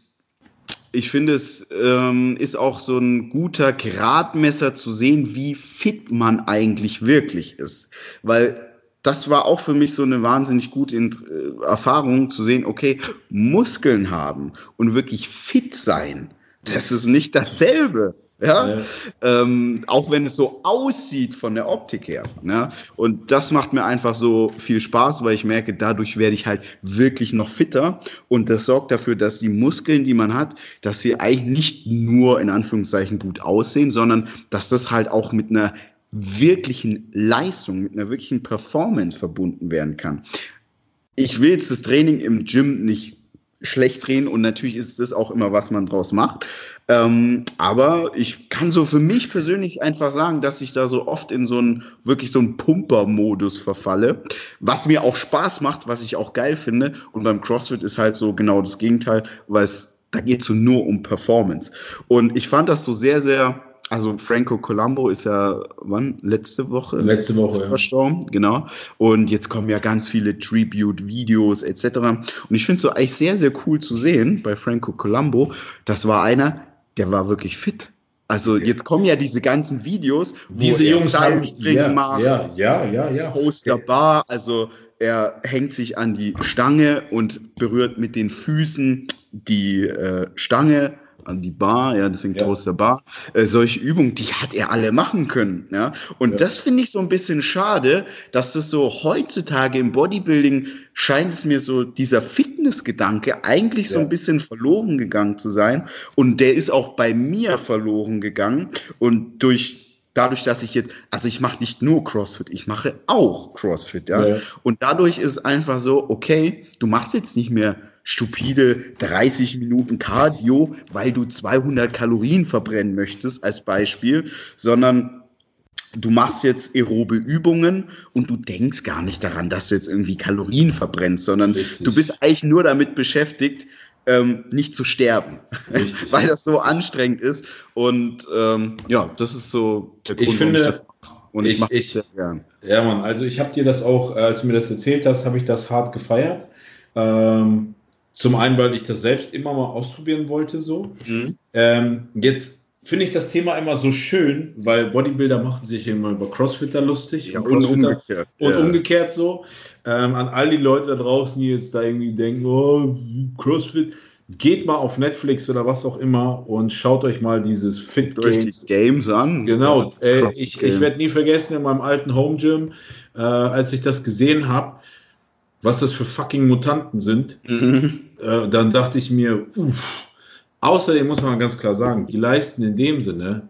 ich finde, es ähm, ist auch so ein guter Gradmesser zu sehen, wie fit man eigentlich wirklich ist. Weil das war auch für mich so eine wahnsinnig gute äh, Erfahrung zu sehen, okay, Muskeln haben und wirklich fit sein, das ist nicht dasselbe. Ja? ja. Ähm, auch wenn es so aussieht von der Optik her. Ja? Und das macht mir einfach so viel Spaß, weil ich merke, dadurch werde ich halt wirklich noch fitter. Und das sorgt dafür, dass die Muskeln, die man hat, dass sie eigentlich nicht nur in Anführungszeichen gut aussehen, sondern dass das halt auch mit einer wirklichen Leistung, mit einer wirklichen Performance verbunden werden kann. Ich will jetzt das Training im Gym nicht schlecht drehen und natürlich ist das auch immer, was man draus macht. Ähm, aber ich kann so für mich persönlich einfach sagen, dass ich da so oft in so einen, wirklich so einen Pumper-Modus verfalle, was mir auch Spaß macht, was ich auch geil finde. Und beim CrossFit ist halt so genau das Gegenteil, weil es, da geht so nur um Performance. Und ich fand das so sehr, sehr, also Franco Colombo ist ja, wann? Letzte Woche? Letzte Woche, verstorben, ja. genau. Und jetzt kommen ja ganz viele Tribute-Videos etc. Und ich finde es so eigentlich sehr, sehr cool zu sehen bei Franco Colombo. Das war einer, der war wirklich fit. Also jetzt kommen ja diese ganzen Videos, wo diese Jungs haben ja, macht, ja, ja, ja, ja. Poster Bar, also er hängt sich an die Stange und berührt mit den Füßen die äh, Stange an die Bar, ja, deswegen ja. Toaster Bar. Äh, solche Übungen, die hat er alle machen können, ja. Und ja. das finde ich so ein bisschen schade, dass das so heutzutage im Bodybuilding scheint es mir so dieser Fitnessgedanke eigentlich ja. so ein bisschen verloren gegangen zu sein. Und der ist auch bei mir verloren gegangen. Und durch dadurch, dass ich jetzt, also ich mache nicht nur CrossFit, ich mache auch CrossFit, ja? ja. Und dadurch ist es einfach so, okay, du machst jetzt nicht mehr stupide 30 Minuten Cardio, weil du 200 Kalorien verbrennen möchtest, als Beispiel, sondern du machst jetzt aerobe Übungen und du denkst gar nicht daran, dass du jetzt irgendwie Kalorien verbrennst, sondern Richtig. du bist eigentlich nur damit beschäftigt, ähm, nicht zu sterben, weil das so anstrengend ist. Und ähm, ja, das ist so der Grund, ich finde, warum ich das mache. Und ich, ich mache das sehr gern. Ja, Mann, also ich habe dir das auch, äh, als du mir das erzählt hast, habe ich das hart gefeiert. Ähm, zum einen, weil ich das selbst immer mal ausprobieren wollte, so. Mhm. Ähm, jetzt finde ich das Thema immer so schön, weil Bodybuilder machen sich immer über Crossfitter lustig ja, und, umgekehrt. und ja. umgekehrt so. Ähm, an all die Leute da draußen, die jetzt da irgendwie denken, oh, Crossfit, geht mal auf Netflix oder was auch immer und schaut euch mal dieses Fit Games, Games an. Genau, äh, ich, ich werde nie vergessen in meinem alten Home Gym, äh, als ich das gesehen habe, was das für fucking Mutanten sind, mhm. äh, dann dachte ich mir, uff. Außerdem muss man ganz klar sagen, die leisten in dem Sinne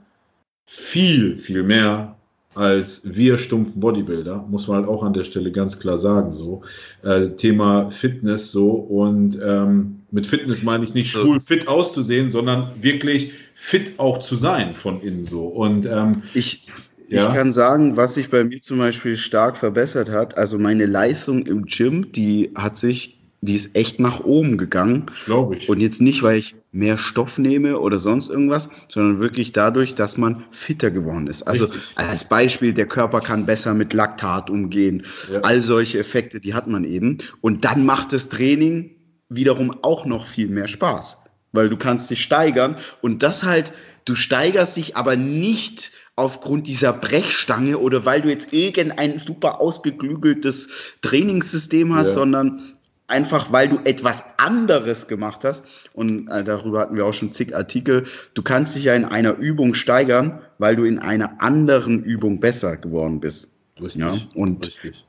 viel, viel mehr als wir stumpfen Bodybuilder, muss man halt auch an der Stelle ganz klar sagen. So äh, Thema Fitness so und ähm, mit Fitness meine ich nicht schwul fit auszusehen, sondern wirklich fit auch zu sein von innen so. Und ähm, ich ja. Ich kann sagen, was sich bei mir zum Beispiel stark verbessert hat. Also meine Leistung im Gym, die hat sich, die ist echt nach oben gegangen. Glaube ich. Und jetzt nicht, weil ich mehr Stoff nehme oder sonst irgendwas, sondern wirklich dadurch, dass man fitter geworden ist. Also Richtig. als Beispiel, der Körper kann besser mit Laktat umgehen. Ja. All solche Effekte, die hat man eben. Und dann macht das Training wiederum auch noch viel mehr Spaß. Weil du kannst dich steigern und das halt, du steigerst dich aber nicht aufgrund dieser Brechstange oder weil du jetzt irgendein super ausgeklügeltes Trainingssystem hast, ja. sondern einfach weil du etwas anderes gemacht hast. Und äh, darüber hatten wir auch schon zig Artikel. Du kannst dich ja in einer Übung steigern, weil du in einer anderen Übung besser geworden bist. Richtig. Ja? Und Richtig.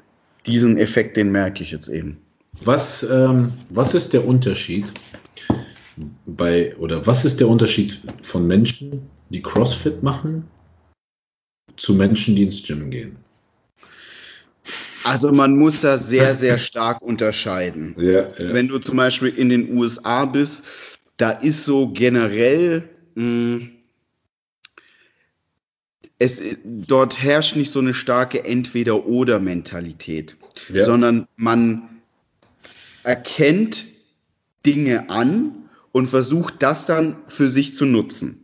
diesen Effekt, den merke ich jetzt eben. Was, ähm, was ist der Unterschied bei, oder was ist der Unterschied von Menschen, die CrossFit machen, zu Menschen, die ins Gym gehen? Also man muss da sehr, sehr stark unterscheiden. Ja, ja. Wenn du zum Beispiel in den USA bist, da ist so generell, mh, hm, es, dort herrscht nicht so eine starke Entweder-Oder-Mentalität, ja. sondern man erkennt Dinge an und versucht das dann für sich zu nutzen.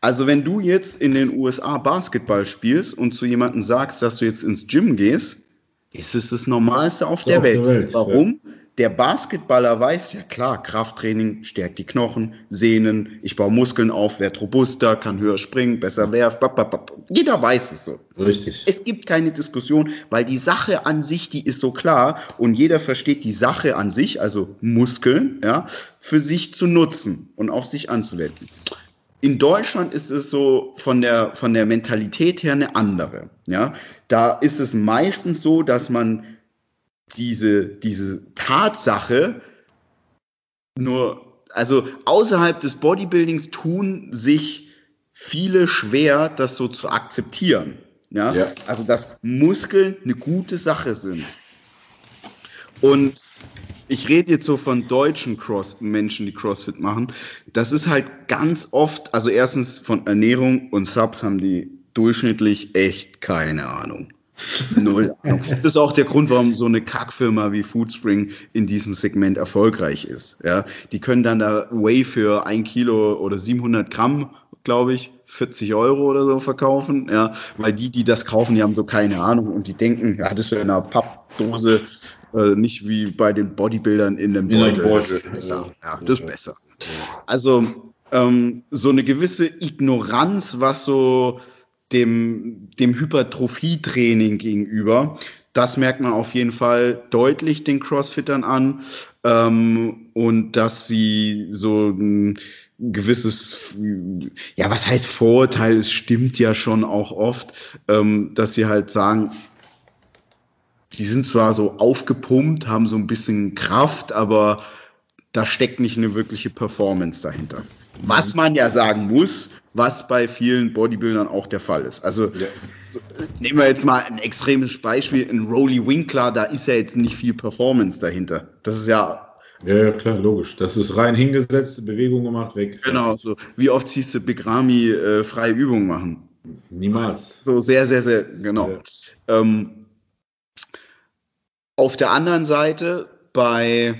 Also wenn du jetzt in den USA Basketball spielst und zu jemandem sagst, dass du jetzt ins Gym gehst, ist es das Normalste auf, der, auf Welt. der Welt. Warum? Ja. Der Basketballer weiß, ja klar, Krafttraining stärkt die Knochen, Sehnen, ich baue Muskeln auf, werde robuster, kann höher springen, besser werfen. Jeder weiß es so. Richtig. Es gibt keine Diskussion, weil die Sache an sich, die ist so klar und jeder versteht die Sache an sich, also Muskeln, ja, für sich zu nutzen und auf sich anzuwenden. In Deutschland ist es so von der, von der Mentalität her eine andere. Ja? Da ist es meistens so, dass man diese, diese Tatsache nur, also außerhalb des Bodybuildings tun sich viele schwer, das so zu akzeptieren. Ja? ja. Also, dass Muskeln eine gute Sache sind. Und ich rede jetzt so von deutschen Cross Menschen, die CrossFit machen. Das ist halt ganz oft, also erstens von Ernährung und Subs haben die durchschnittlich echt keine Ahnung. Null Ahnung. Das ist auch der Grund, warum so eine Kackfirma wie Foodspring in diesem Segment erfolgreich ist. Ja, die können dann da Whey für ein Kilo oder 700 Gramm, glaube ich, 40 Euro oder so verkaufen. Ja, weil die, die das kaufen, die haben so keine Ahnung und die denken, ja, das ist ja in einer Pappdose äh, nicht wie bei den Bodybuildern in dem Beutel. In das ist besser. Ja, das ist besser. Also ähm, so eine gewisse Ignoranz, was so dem, dem Hypertrophie-Training gegenüber, das merkt man auf jeden Fall deutlich den Crossfittern an. Ähm, und dass sie so ein gewisses, ja, was heißt Vorurteil? Es stimmt ja schon auch oft, ähm, dass sie halt sagen, die sind zwar so aufgepumpt, haben so ein bisschen Kraft, aber da steckt nicht eine wirkliche Performance dahinter. Was man ja sagen muss, was bei vielen Bodybuildern auch der Fall ist. Also ja. nehmen wir jetzt mal ein extremes Beispiel, in Rolly Winkler, da ist ja jetzt nicht viel Performance dahinter. Das ist ja ja, ja, klar, logisch. Das ist rein hingesetzt, Bewegung gemacht, weg. Genau, so. Wie oft siehst du Big Ramy äh, freie Übungen machen? Niemals. So sehr, sehr, sehr, genau. Ja. Ähm, auf der anderen Seite bei,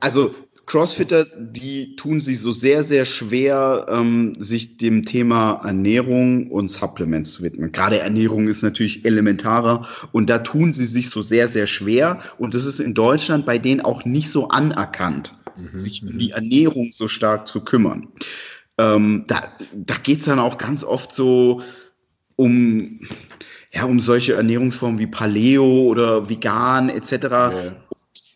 also Crossfitter, die tun sich so sehr, sehr schwer, ähm, sich dem Thema Ernährung und Supplements zu widmen. Gerade Ernährung ist natürlich elementarer und da tun sie sich so sehr, sehr schwer und das ist in Deutschland bei denen auch nicht so anerkannt, mhm. sich um die Ernährung so stark zu kümmern. Ähm, da da geht es dann auch ganz oft so um ja, um solche Ernährungsformen wie Paleo oder vegan etc. Ja.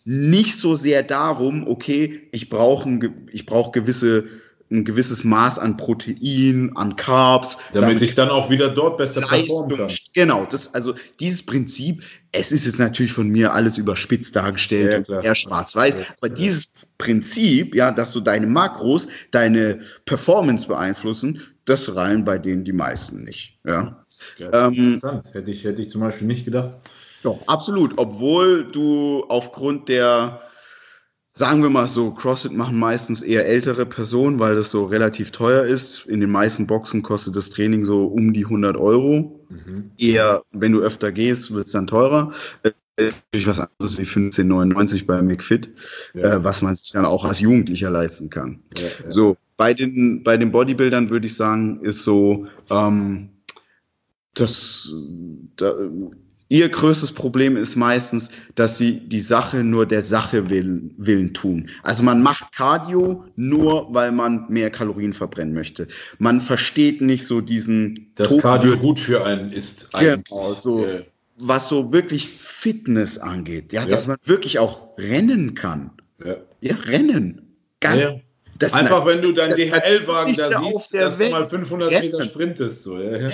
Nicht so sehr darum, okay, ich brauche ein, ich brauche gewisse ein gewisses Maß an Protein, an Carbs. Damit, damit ich dann auch wieder dort besser performen kann. Genau, das, also dieses Prinzip, es ist jetzt natürlich von mir alles überspitzt dargestellt ja, und eher schwarz-weiß, ja, aber dieses Prinzip, ja, dass du deine Makros, deine Performance beeinflussen, das reihen bei denen die meisten nicht. Ja. Ja, ähm, interessant. Hätte ich, hätte ich zum Beispiel nicht gedacht. Ja, absolut. Obwohl du aufgrund der, sagen wir mal so, CrossFit machen meistens eher ältere Personen, weil das so relativ teuer ist. In den meisten Boxen kostet das Training so um die 100 Euro. Mhm. Eher, wenn du öfter gehst, wird es dann teurer. Das ist natürlich was anderes wie 15,99 bei McFit, ja. äh, was man sich dann auch als Jugendlicher leisten kann. Ja, ja. So, bei den, bei den Bodybuildern würde ich sagen, ist so, ähm, das, da, ihr größtes Problem ist meistens, dass sie die Sache nur der Sache willen, willen tun. Also man macht Cardio nur, weil man mehr Kalorien verbrennen möchte. Man versteht nicht so diesen. Das Cardio gut für einen ist eigentlich. Genau, so, äh, was so wirklich Fitness angeht. Ja, ja, dass man wirklich auch rennen kann. Ja, ja rennen. Ganz, ja. Das Einfach, wenn du deinen DHL-Wagen da siehst, dass du mal 500 Rennen. Meter sprintest. So. Ja.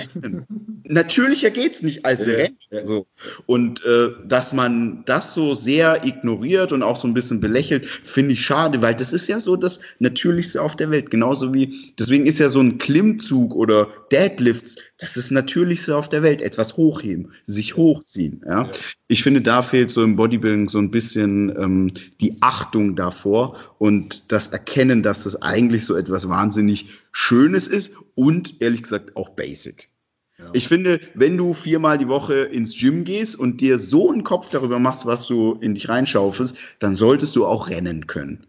Natürlicher geht es nicht als ja, Rennen. So. Und äh, dass man das so sehr ignoriert und auch so ein bisschen belächelt, finde ich schade, weil das ist ja so das Natürlichste auf der Welt. Genauso wie, deswegen ist ja so ein Klimmzug oder Deadlifts, das ist das Natürlichste auf der Welt. Etwas hochheben, sich hochziehen. Ja? Ich finde, da fehlt so im Bodybuilding so ein bisschen ähm, die Achtung davor und das Erkennen, dass das eigentlich so etwas wahnsinnig Schönes ist und ehrlich gesagt auch basic. Ja. Ich finde, wenn du viermal die Woche ins Gym gehst und dir so einen Kopf darüber machst, was du in dich reinschaufelst, dann solltest du auch rennen können.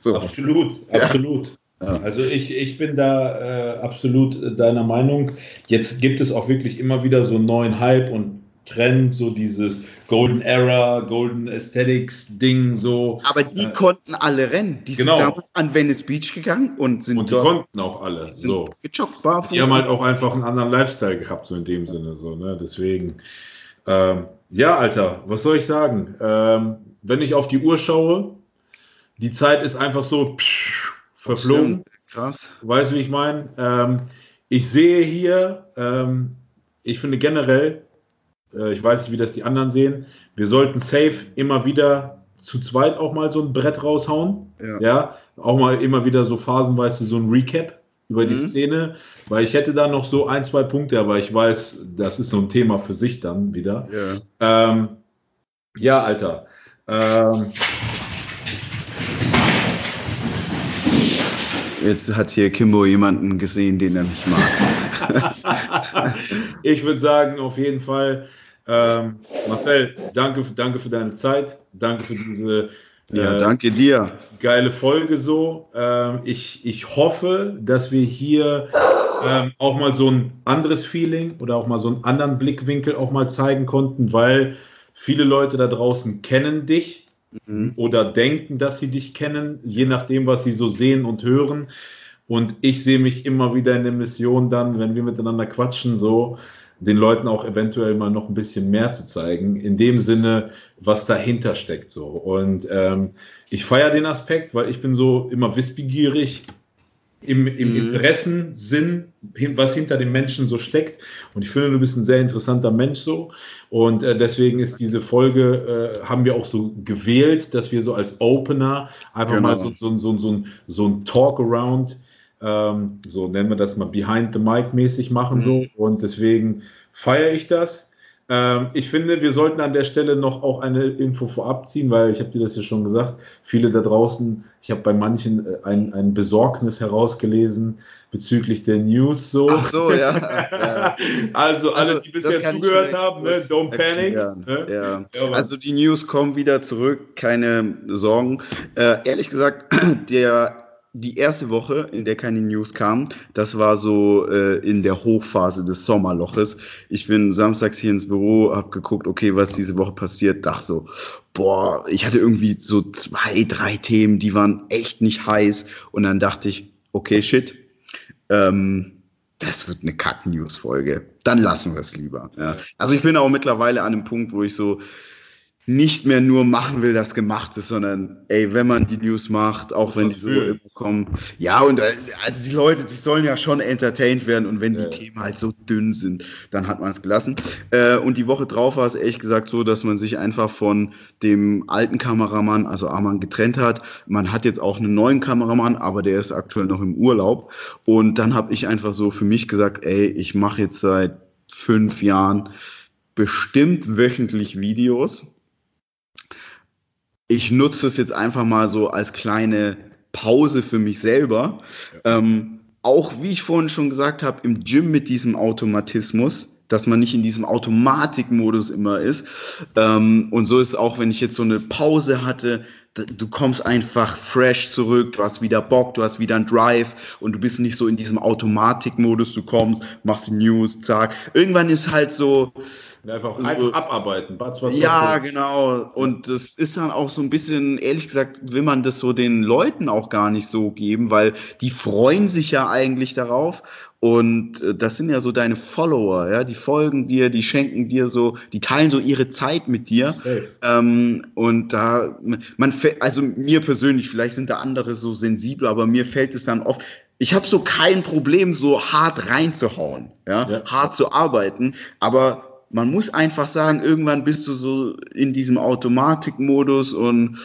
So. Absolut, absolut. Ja. Also ich, ich bin da äh, absolut deiner Meinung. Jetzt gibt es auch wirklich immer wieder so einen neuen Hype und Trend, so dieses Golden Era, Golden Aesthetics Ding, so. Aber die äh, konnten alle rennen. Die genau. sind damals an Venice Beach gegangen und sind Und die konnten auch alle, so. Gejoggt, barfuß. Die haben halt auch einfach einen anderen Lifestyle gehabt, so in dem Sinne, so, ne, deswegen. Ähm, ja, Alter, was soll ich sagen? Ähm, wenn ich auf die Uhr schaue, die Zeit ist einfach so psch, verflogen. Krass. Weißt du, wie ich meine? Ähm, ich sehe hier, ähm, ich finde generell, äh, ich weiß nicht, wie das die anderen sehen. Wir sollten safe immer wieder zu zweit auch mal so ein Brett raushauen. Ja. ja? Auch mal immer wieder so phasenweise so ein Recap über mhm. die Szene, weil ich hätte da noch so ein, zwei Punkte, aber ich weiß, das ist so ein Thema für sich dann wieder. Ja, ähm, ja Alter. Ähm, Jetzt hat hier Kimbo jemanden gesehen, den er nicht mag. ich würde sagen, auf jeden Fall, ähm, Marcel, danke, danke für deine Zeit. Danke für diese ja, äh, danke dir. geile Folge so. Ähm, ich, ich hoffe, dass wir hier ähm, auch mal so ein anderes Feeling oder auch mal so einen anderen Blickwinkel auch mal zeigen konnten, weil viele Leute da draußen kennen dich mhm. oder denken, dass sie dich kennen, je nachdem, was sie so sehen und hören. Und ich sehe mich immer wieder in der Mission dann, wenn wir miteinander quatschen, so den Leuten auch eventuell mal noch ein bisschen mehr zu zeigen, in dem Sinne, was dahinter steckt. So. Und ähm, ich feiere den Aspekt, weil ich bin so immer wissbegierig im, im mhm. Interessensinn, was hinter dem Menschen so steckt. Und ich finde, du bist ein sehr interessanter Mensch so. Und äh, deswegen ist diese Folge, äh, haben wir auch so gewählt, dass wir so als Opener einfach genau. mal so, so, so, so, so ein Talk-Around, ähm, so nennen wir das mal Behind the Mic mäßig machen. Mhm. so Und deswegen feiere ich das. Ähm, ich finde, wir sollten an der Stelle noch auch eine Info vorab ziehen, weil ich habe dir das ja schon gesagt, viele da draußen, ich habe bei manchen äh, ein, ein Besorgnis herausgelesen bezüglich der News so. Ach so, ja. ja. Also alle, also, die bisher zugehört haben, ne, don't panic. Ne? Ja. Also die News kommen wieder zurück, keine Sorgen. Äh, ehrlich gesagt, der die erste Woche, in der keine News kam, das war so äh, in der Hochphase des Sommerloches. Ich bin samstags hier ins Büro, hab geguckt, okay, was diese Woche passiert, dachte so, boah, ich hatte irgendwie so zwei, drei Themen, die waren echt nicht heiß. Und dann dachte ich, okay, shit, ähm, das wird eine Kack-News-Folge. Dann lassen wir es lieber. Ja. Also ich bin auch mittlerweile an einem Punkt, wo ich so, nicht mehr nur machen will, das gemacht ist, sondern ey, wenn man die News macht, auch wenn die so kommen, ja, und äh, also die Leute, die sollen ja schon entertained werden und wenn die ja. Themen halt so dünn sind, dann hat man es gelassen. Äh, und die Woche drauf war es ehrlich gesagt so, dass man sich einfach von dem alten Kameramann, also Arman, getrennt hat. Man hat jetzt auch einen neuen Kameramann, aber der ist aktuell noch im Urlaub. Und dann habe ich einfach so für mich gesagt, ey, ich mache jetzt seit fünf Jahren bestimmt wöchentlich Videos ich nutze es jetzt einfach mal so als kleine Pause für mich selber. Ja. Ähm, auch wie ich vorhin schon gesagt habe, im Gym mit diesem Automatismus, dass man nicht in diesem Automatikmodus immer ist. Ähm, und so ist es auch, wenn ich jetzt so eine Pause hatte, du kommst einfach fresh zurück, du hast wieder Bock, du hast wieder einen Drive und du bist nicht so in diesem Automatikmodus, du kommst, machst die News, zack. Irgendwann ist halt so, Einfach, so, einfach abarbeiten. Batz, was ja, was genau. Und das ist dann auch so ein bisschen, ehrlich gesagt, will man das so den Leuten auch gar nicht so geben, weil die freuen sich ja eigentlich darauf. Und äh, das sind ja so deine Follower, ja, die folgen dir, die schenken dir so, die teilen so ihre Zeit mit dir. Ähm, und da, man, also mir persönlich, vielleicht sind da andere so sensibel, aber mir fällt es dann oft, ich habe so kein Problem, so hart reinzuhauen, ja? ja, hart zu arbeiten, aber man muss einfach sagen, irgendwann bist du so in diesem Automatikmodus und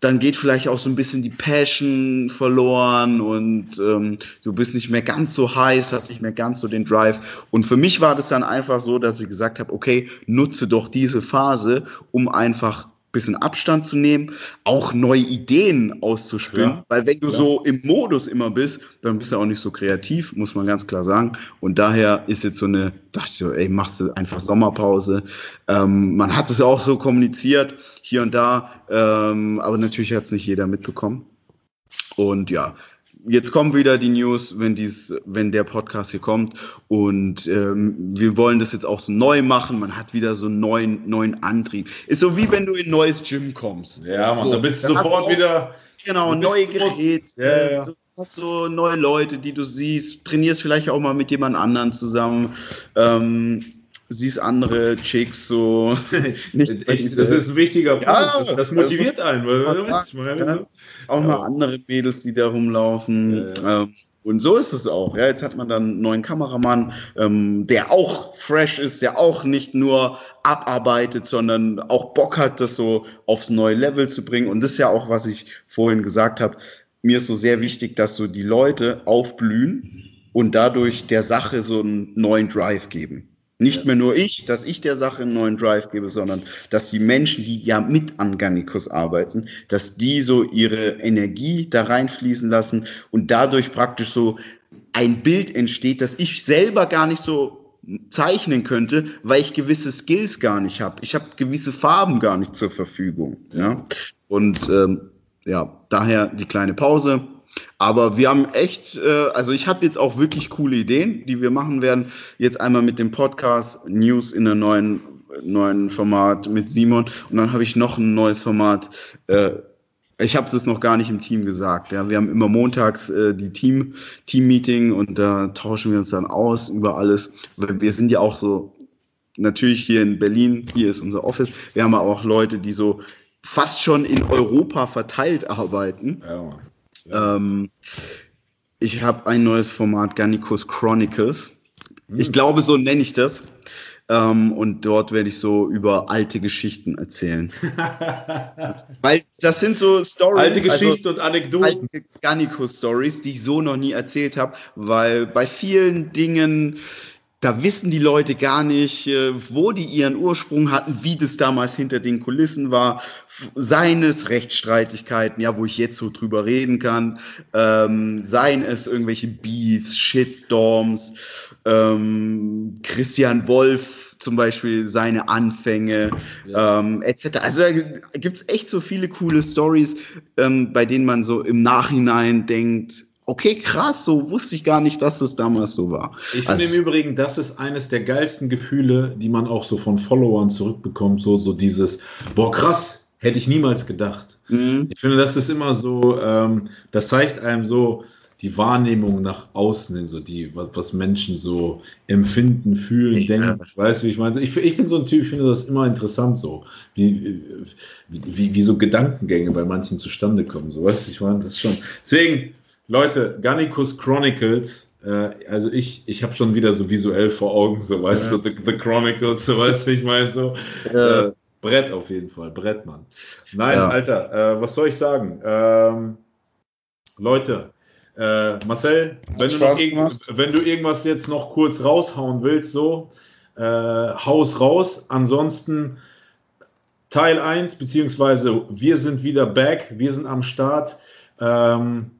dann geht vielleicht auch so ein bisschen die Passion verloren und ähm, du bist nicht mehr ganz so heiß, hast nicht mehr ganz so den Drive. Und für mich war das dann einfach so, dass ich gesagt habe, okay, nutze doch diese Phase, um einfach bisschen Abstand zu nehmen, auch neue Ideen auszuspinnen, ja, weil wenn du ja. so im Modus immer bist, dann bist du auch nicht so kreativ, muss man ganz klar sagen. Und daher ist jetzt so eine, dachte ich so, ey, machst du einfach Sommerpause. Ähm, man hat es ja auch so kommuniziert, hier und da, ähm, aber natürlich hat es nicht jeder mitbekommen. Und ja, jetzt kommen wieder die News, wenn dies, wenn der Podcast hier kommt. Und ähm, wir wollen das jetzt auch so neu machen. Man hat wieder so einen neuen, neuen Antrieb. Ist so wie wenn du in ein neues Gym kommst. Ja, man, so, da bist du sofort auch, wieder. Genau, neue Geräte. Ja, ja. Du hast so neue Leute, die du siehst, trainierst vielleicht auch mal mit jemand anderen zusammen. Ähm, siehst andere Chicks so. nicht ich, das ist ein wichtiger Punkt. Ja, das, das, motiviert einen. Weil, ja, ja, auch mal andere Mädels, die da rumlaufen. Ähm, und so ist es auch. Ja, jetzt hat man dann einen neuen Kameramann, ähm, der auch fresh ist, der auch nicht nur abarbeitet, sondern auch Bock hat, das so aufs neue Level zu bringen. Und das ist ja auch, was ich vorhin gesagt habe. Mir ist so sehr wichtig, dass so die Leute aufblühen und dadurch der Sache so einen neuen Drive geben. Nicht mehr nur ich, dass ich der Sache einen neuen Drive gebe, sondern dass die Menschen, die ja mit an Garnicus arbeiten, dass die so ihre Energie da reinfließen lassen und dadurch praktisch so ein Bild entsteht, das ich selber gar nicht so zeichnen könnte, weil ich gewisse Skills gar nicht habe. Ich habe gewisse Farben gar nicht zur Verfügung. Ja? Und ähm, ja, daher die kleine Pause. Aber wir haben echt, äh, also ich habe jetzt auch wirklich coole Ideen, die wir machen werden. Jetzt einmal mit dem Podcast News in einem neuen, neuen Format mit Simon und dann habe ich noch ein neues Format. Äh, ich habe das noch gar nicht im Team gesagt. Ja. Wir haben immer montags äh, die Team, Team-Meeting und da tauschen wir uns dann aus über alles. Wir sind ja auch so, natürlich hier in Berlin, hier ist unser Office. Wir haben aber auch Leute, die so fast schon in Europa verteilt arbeiten. Ja. Ähm, ich habe ein neues Format, Garnicus Chronicles. Ich hm. glaube, so nenne ich das. Ähm, und dort werde ich so über alte Geschichten erzählen. Weil das sind so Stories. Alte also Geschichten also, und Anekdoten. Alte Garnicus-Stories, die ich so noch nie erzählt habe. Weil bei vielen Dingen da wissen die Leute gar nicht, äh, wo die ihren Ursprung hatten, wie das damals hinter den Kulissen war, seines Rechtsstreitigkeiten, ja, wo ich jetzt so drüber reden kann, ähm, seien es irgendwelche Beefs, Shitstorms, ähm, Christian Wolf zum Beispiel seine Anfänge ja. ähm, etc. Also da gibt's echt so viele coole Stories, ähm, bei denen man so im Nachhinein denkt, okay, krass, so wusste ich gar nicht, dass es damals so war. Ich finde also, im Übrigen, das ist eines der geilsten Gefühle, die man auch so von Followern zurückbekommt, so, so dieses, boah, krass, hätte ich niemals gedacht. Mhm. Ich finde, das ist immer so, ähm, das zeigt einem so die Wahrnehmung nach außen hin, so die, was, was Menschen so empfinden, fühlen, ja. denken. Weißt du, wie ich meine? Ich, ich bin so ein Typ, ich finde das immer interessant so, wie, wie, wie, wie so Gedankengänge bei manchen zustande kommen. So, weißt du, ich meine, das schon. Deswegen, Leute, Garnicus Chronicles, äh, also ich, ich habe schon wieder so visuell vor Augen, so weißt ja. du, the, the, Chronicles, so weißt du, ich meine so. Ja. Äh, Brett auf jeden Fall, Brett, Mann. Nein, ja. Alter, äh, was soll ich sagen? Ähm, Leute, äh, Marcel, wenn du, wenn du, irgendwas jetzt noch kurz raushauen willst, so, äh, haus raus. Ansonsten Teil 1, beziehungsweise wir sind wieder back, wir sind am Start. Ähm,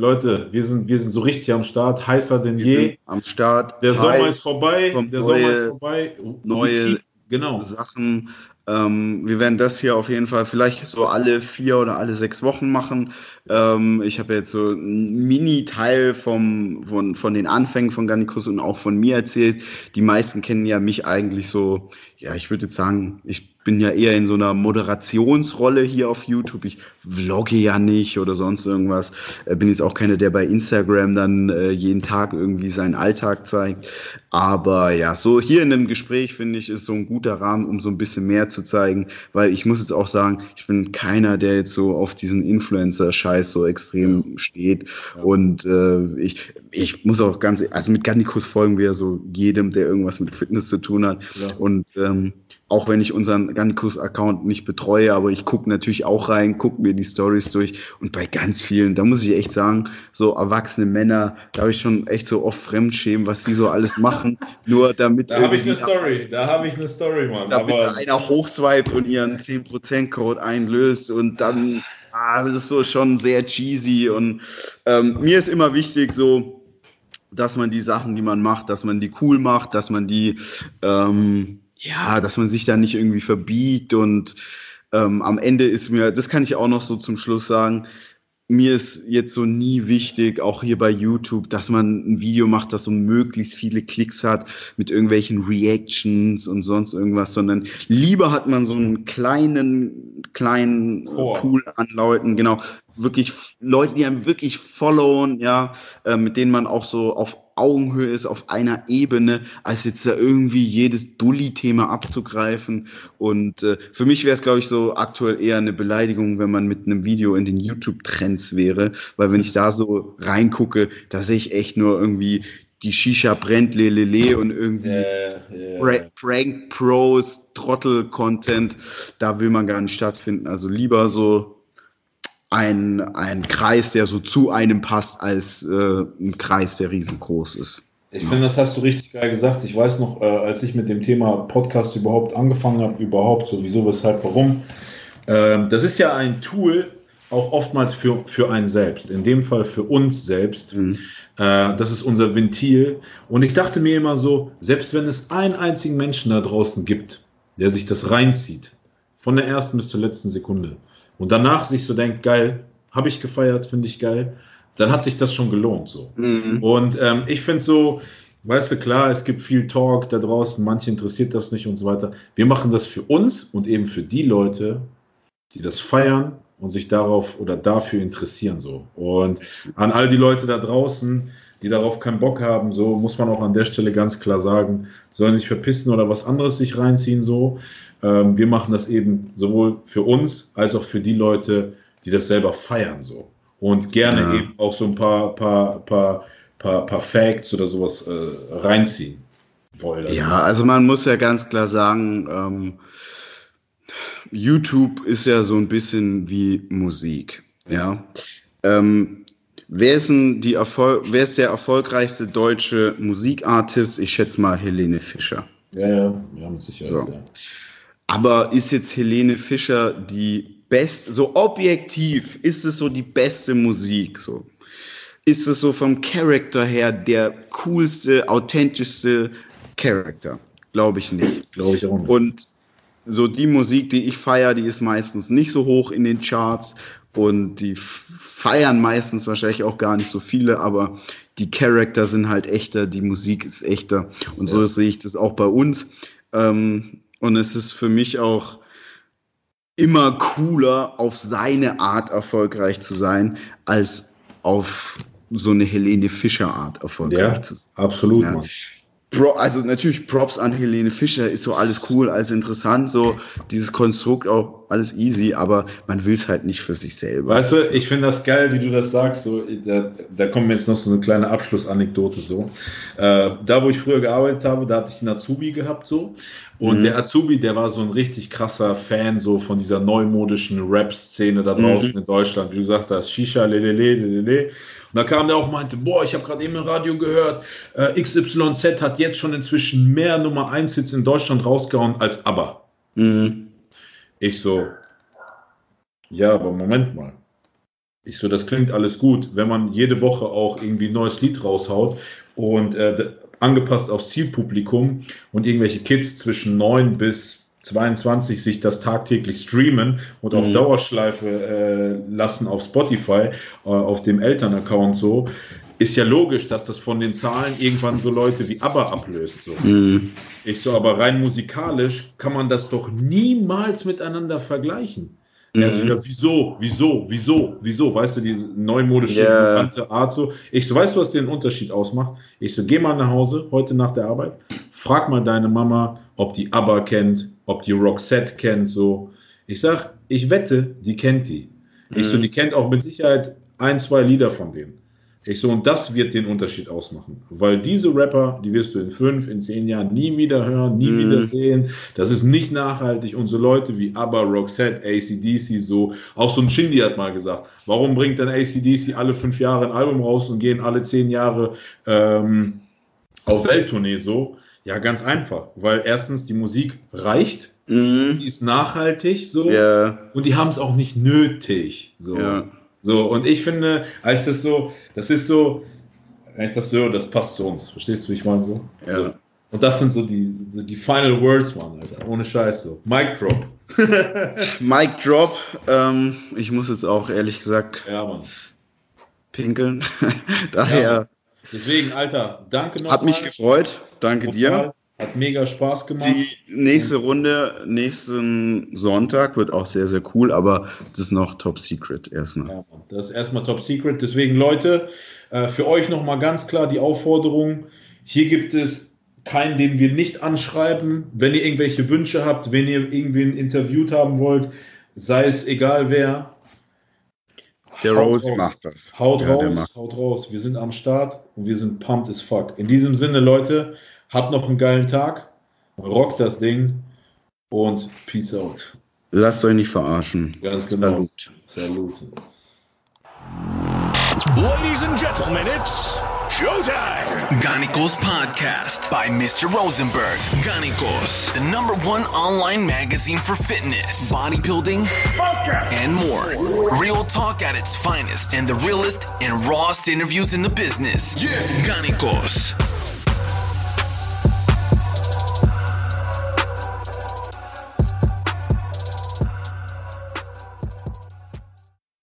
Leute, wir sind, wir sind so richtig am Start, heißer denn wir je. Am Start. Der Sommer ist vorbei. Der Sommer ist vorbei. Neue genau. Sachen. Ähm, wir werden das hier auf jeden Fall vielleicht so alle vier oder alle sechs Wochen machen. Ähm, ich habe jetzt so einen Mini-Teil vom, von, von den Anfängen von Garnikus und auch von mir erzählt. Die meisten kennen ja mich eigentlich so, ja, ich würde jetzt sagen, ich bin ja eher in so einer Moderationsrolle hier auf YouTube. Ich vlogge ja nicht oder sonst irgendwas. Äh, bin jetzt auch keiner, der bei Instagram dann äh, jeden Tag irgendwie seinen Alltag zeigt. Aber ja, so hier in einem Gespräch finde ich, ist so ein guter Rahmen, um so ein bisschen mehr zu zeigen, weil ich muss jetzt auch sagen, ich bin keiner, der jetzt so auf diesen Influencer-Scheiß so extrem steht. Ja. Und äh, ich, ich muss auch ganz, also mit Gannikus folgen wir so jedem, der irgendwas mit Fitness zu tun hat. Ja. Und ähm, auch wenn ich unseren Gannikus-Account nicht betreue, aber ich gucke natürlich auch rein, gucke mir die Stories durch und bei ganz vielen, da muss ich echt sagen, so erwachsene Männer, da habe ich schon echt so oft Fremdschämen, was die so alles machen, nur damit Da habe ich eine Story, da habe ich eine Story, Mann. Damit aber einer hochswiped und ihren 10%-Code einlöst und dann, ah, das ist so schon sehr cheesy und ähm, mir ist immer wichtig, so, dass man die Sachen, die man macht, dass man die cool macht, dass man die ähm, ja, dass man sich da nicht irgendwie verbiegt und ähm, am Ende ist mir, das kann ich auch noch so zum Schluss sagen, mir ist jetzt so nie wichtig, auch hier bei YouTube, dass man ein Video macht, das so möglichst viele Klicks hat mit irgendwelchen Reactions und sonst irgendwas, sondern lieber hat man so einen kleinen, kleinen oh. Pool an Leuten, genau, wirklich Leute, die einem wirklich followen, ja, äh, mit denen man auch so auf Augenhöhe ist, auf einer Ebene, als jetzt da irgendwie jedes Dulli-Thema abzugreifen. Und äh, für mich wäre es, glaube ich, so aktuell eher eine Beleidigung, wenn man mit einem Video in den YouTube-Trends wäre, weil wenn ich da so reingucke, da sehe ich echt nur irgendwie die Shisha brennt, lelele und irgendwie yeah, yeah. Prank Pros, Trottel-Content, da will man gar nicht stattfinden. Also lieber so ein, ein Kreis, der so zu einem passt, als äh, ein Kreis, der riesengroß ist. Ich finde, das hast du richtig geil gesagt. Ich weiß noch, äh, als ich mit dem Thema Podcast überhaupt angefangen habe, überhaupt, sowieso, weshalb, warum. Äh, das ist ja ein Tool, auch oftmals für, für einen selbst, in dem Fall für uns selbst. Mhm. Äh, das ist unser Ventil. Und ich dachte mir immer so, selbst wenn es einen einzigen Menschen da draußen gibt, der sich das reinzieht, von der ersten bis zur letzten Sekunde, und danach sich so denkt, geil, habe ich gefeiert, finde ich geil, dann hat sich das schon gelohnt so. Mhm. Und ähm, ich finde so, weißt du, klar, es gibt viel Talk da draußen, manche interessiert das nicht und so weiter. Wir machen das für uns und eben für die Leute, die das feiern und sich darauf oder dafür interessieren so. Und an all die Leute da draußen, die darauf keinen Bock haben, so muss man auch an der Stelle ganz klar sagen, sollen sich verpissen oder was anderes sich reinziehen so. Ähm, wir machen das eben sowohl für uns als auch für die Leute, die das selber feiern so. Und gerne ja. eben auch so ein paar, paar, paar, paar, paar Facts oder sowas äh, reinziehen wollen. Ja, also man muss ja ganz klar sagen, ähm, YouTube ist ja so ein bisschen wie Musik. Ja. Ähm, wer, ist wer ist der erfolgreichste deutsche Musikartist? Ich schätze mal Helene Fischer. Ja, ja, ja, mit Sicherheit. So. Ja. Aber ist jetzt Helene Fischer die beste, so objektiv, ist es so die beste Musik? So? Ist es so vom Charakter her der coolste, authentischste Charakter? Glaube ich nicht. Glaube ich auch nicht. Und so die Musik, die ich feiere, die ist meistens nicht so hoch in den Charts und die feiern meistens wahrscheinlich auch gar nicht so viele, aber die Charakter sind halt echter, die Musik ist echter und ja. so sehe ich das auch bei uns. Ähm, und es ist für mich auch immer cooler, auf seine Art erfolgreich zu sein, als auf so eine Helene Fischer Art erfolgreich ja, zu sein. Absolut. Ja. Pro, also natürlich Props an Helene Fischer, ist so alles cool, alles interessant, so dieses Konstrukt auch alles easy, aber man will es halt nicht für sich selber. Weißt du, ich finde das geil, wie du das sagst, so, da, da kommt mir jetzt noch so eine kleine Abschlussanekdote so. Äh, da, wo ich früher gearbeitet habe, da hatte ich einen Azubi gehabt so und mhm. der Azubi, der war so ein richtig krasser Fan so von dieser neumodischen Rap-Szene da draußen mhm. in Deutschland, wie du gesagt hast, Shisha, lelele, lelele. Und da kam der auch und meinte, boah, ich habe gerade eben im Radio gehört, äh, XYZ hat jetzt schon inzwischen mehr Nummer 1 Hits in Deutschland rausgehauen als ABBA. Mhm. Ich so, ja, aber Moment mal. Ich so, das klingt alles gut, wenn man jede Woche auch irgendwie ein neues Lied raushaut und äh, angepasst aufs Zielpublikum und irgendwelche Kids zwischen 9 bis 22 sich das tagtäglich streamen und mhm. auf Dauerschleife äh, lassen auf Spotify, äh, auf dem Elternaccount so, ist ja logisch, dass das von den Zahlen irgendwann so Leute wie ABBA ablöst. So. Mhm. Ich so, aber rein musikalisch kann man das doch niemals miteinander vergleichen. Mhm. Er so, ja, wieso, wieso, wieso, wieso, weißt du, diese neumodische yeah. Art so. Ich so, weißt du, was den Unterschied ausmacht? Ich so, geh mal nach Hause, heute nach der Arbeit, frag mal deine Mama, ob die ABBA kennt, ob die Roxette kennt, so. Ich sag, ich wette, die kennt die. Ich so, mhm. die kennt auch mit Sicherheit ein, zwei Lieder von denen. Ich so, und das wird den Unterschied ausmachen. Weil diese Rapper, die wirst du in fünf, in zehn Jahren nie wieder hören, nie mm. wieder sehen. Das ist nicht nachhaltig. Und so Leute wie ABBA, Roxette, ACDC, so, auch so ein Shindy hat mal gesagt, warum bringt dann ACDC alle fünf Jahre ein Album raus und gehen alle zehn Jahre ähm, auf Welttournee so? Ja, ganz einfach. Weil erstens die Musik reicht, mm. die ist nachhaltig so yeah. und die haben es auch nicht nötig. So. Ja. So, und ich finde, als das so, das ist so, wenn das so, das passt zu uns. Verstehst du, wie ich meine so? Ja. So. Und das sind so die, die Final Words, Mann, Alter. Ohne Scheiß so. Mic Drop. Mic Drop. Ähm, ich muss jetzt auch ehrlich gesagt ja, Mann. pinkeln. Daher. Ja, Deswegen, Alter, danke noch. Hat mich gefreut. Danke Total. dir. Hat mega Spaß gemacht. Die nächste Runde, nächsten Sonntag wird auch sehr, sehr cool, aber das ist noch Top Secret erstmal. Ja, das ist erstmal Top Secret. Deswegen, Leute, äh, für euch nochmal ganz klar die Aufforderung: hier gibt es keinen, den wir nicht anschreiben. Wenn ihr irgendwelche Wünsche habt, wenn ihr irgendwen interviewt haben wollt, sei es egal wer. Der Rose raus. macht das. Haut ja, raus, haut raus. Wir sind am Start und wir sind pumped as fuck. In diesem Sinne, Leute, Habt noch einen geilen Tag, rockt das Ding und peace out. Lasst euch nicht verarschen. Ganz genau. Salut. Salut. Ladies and gentlemen, it's showtime. Ganikos Podcast by Mr. Rosenberg. Ganikos, the number one online magazine for fitness, bodybuilding, and more. Real talk at its finest and the realest and rawest interviews in the business. Yeah. Ganikos.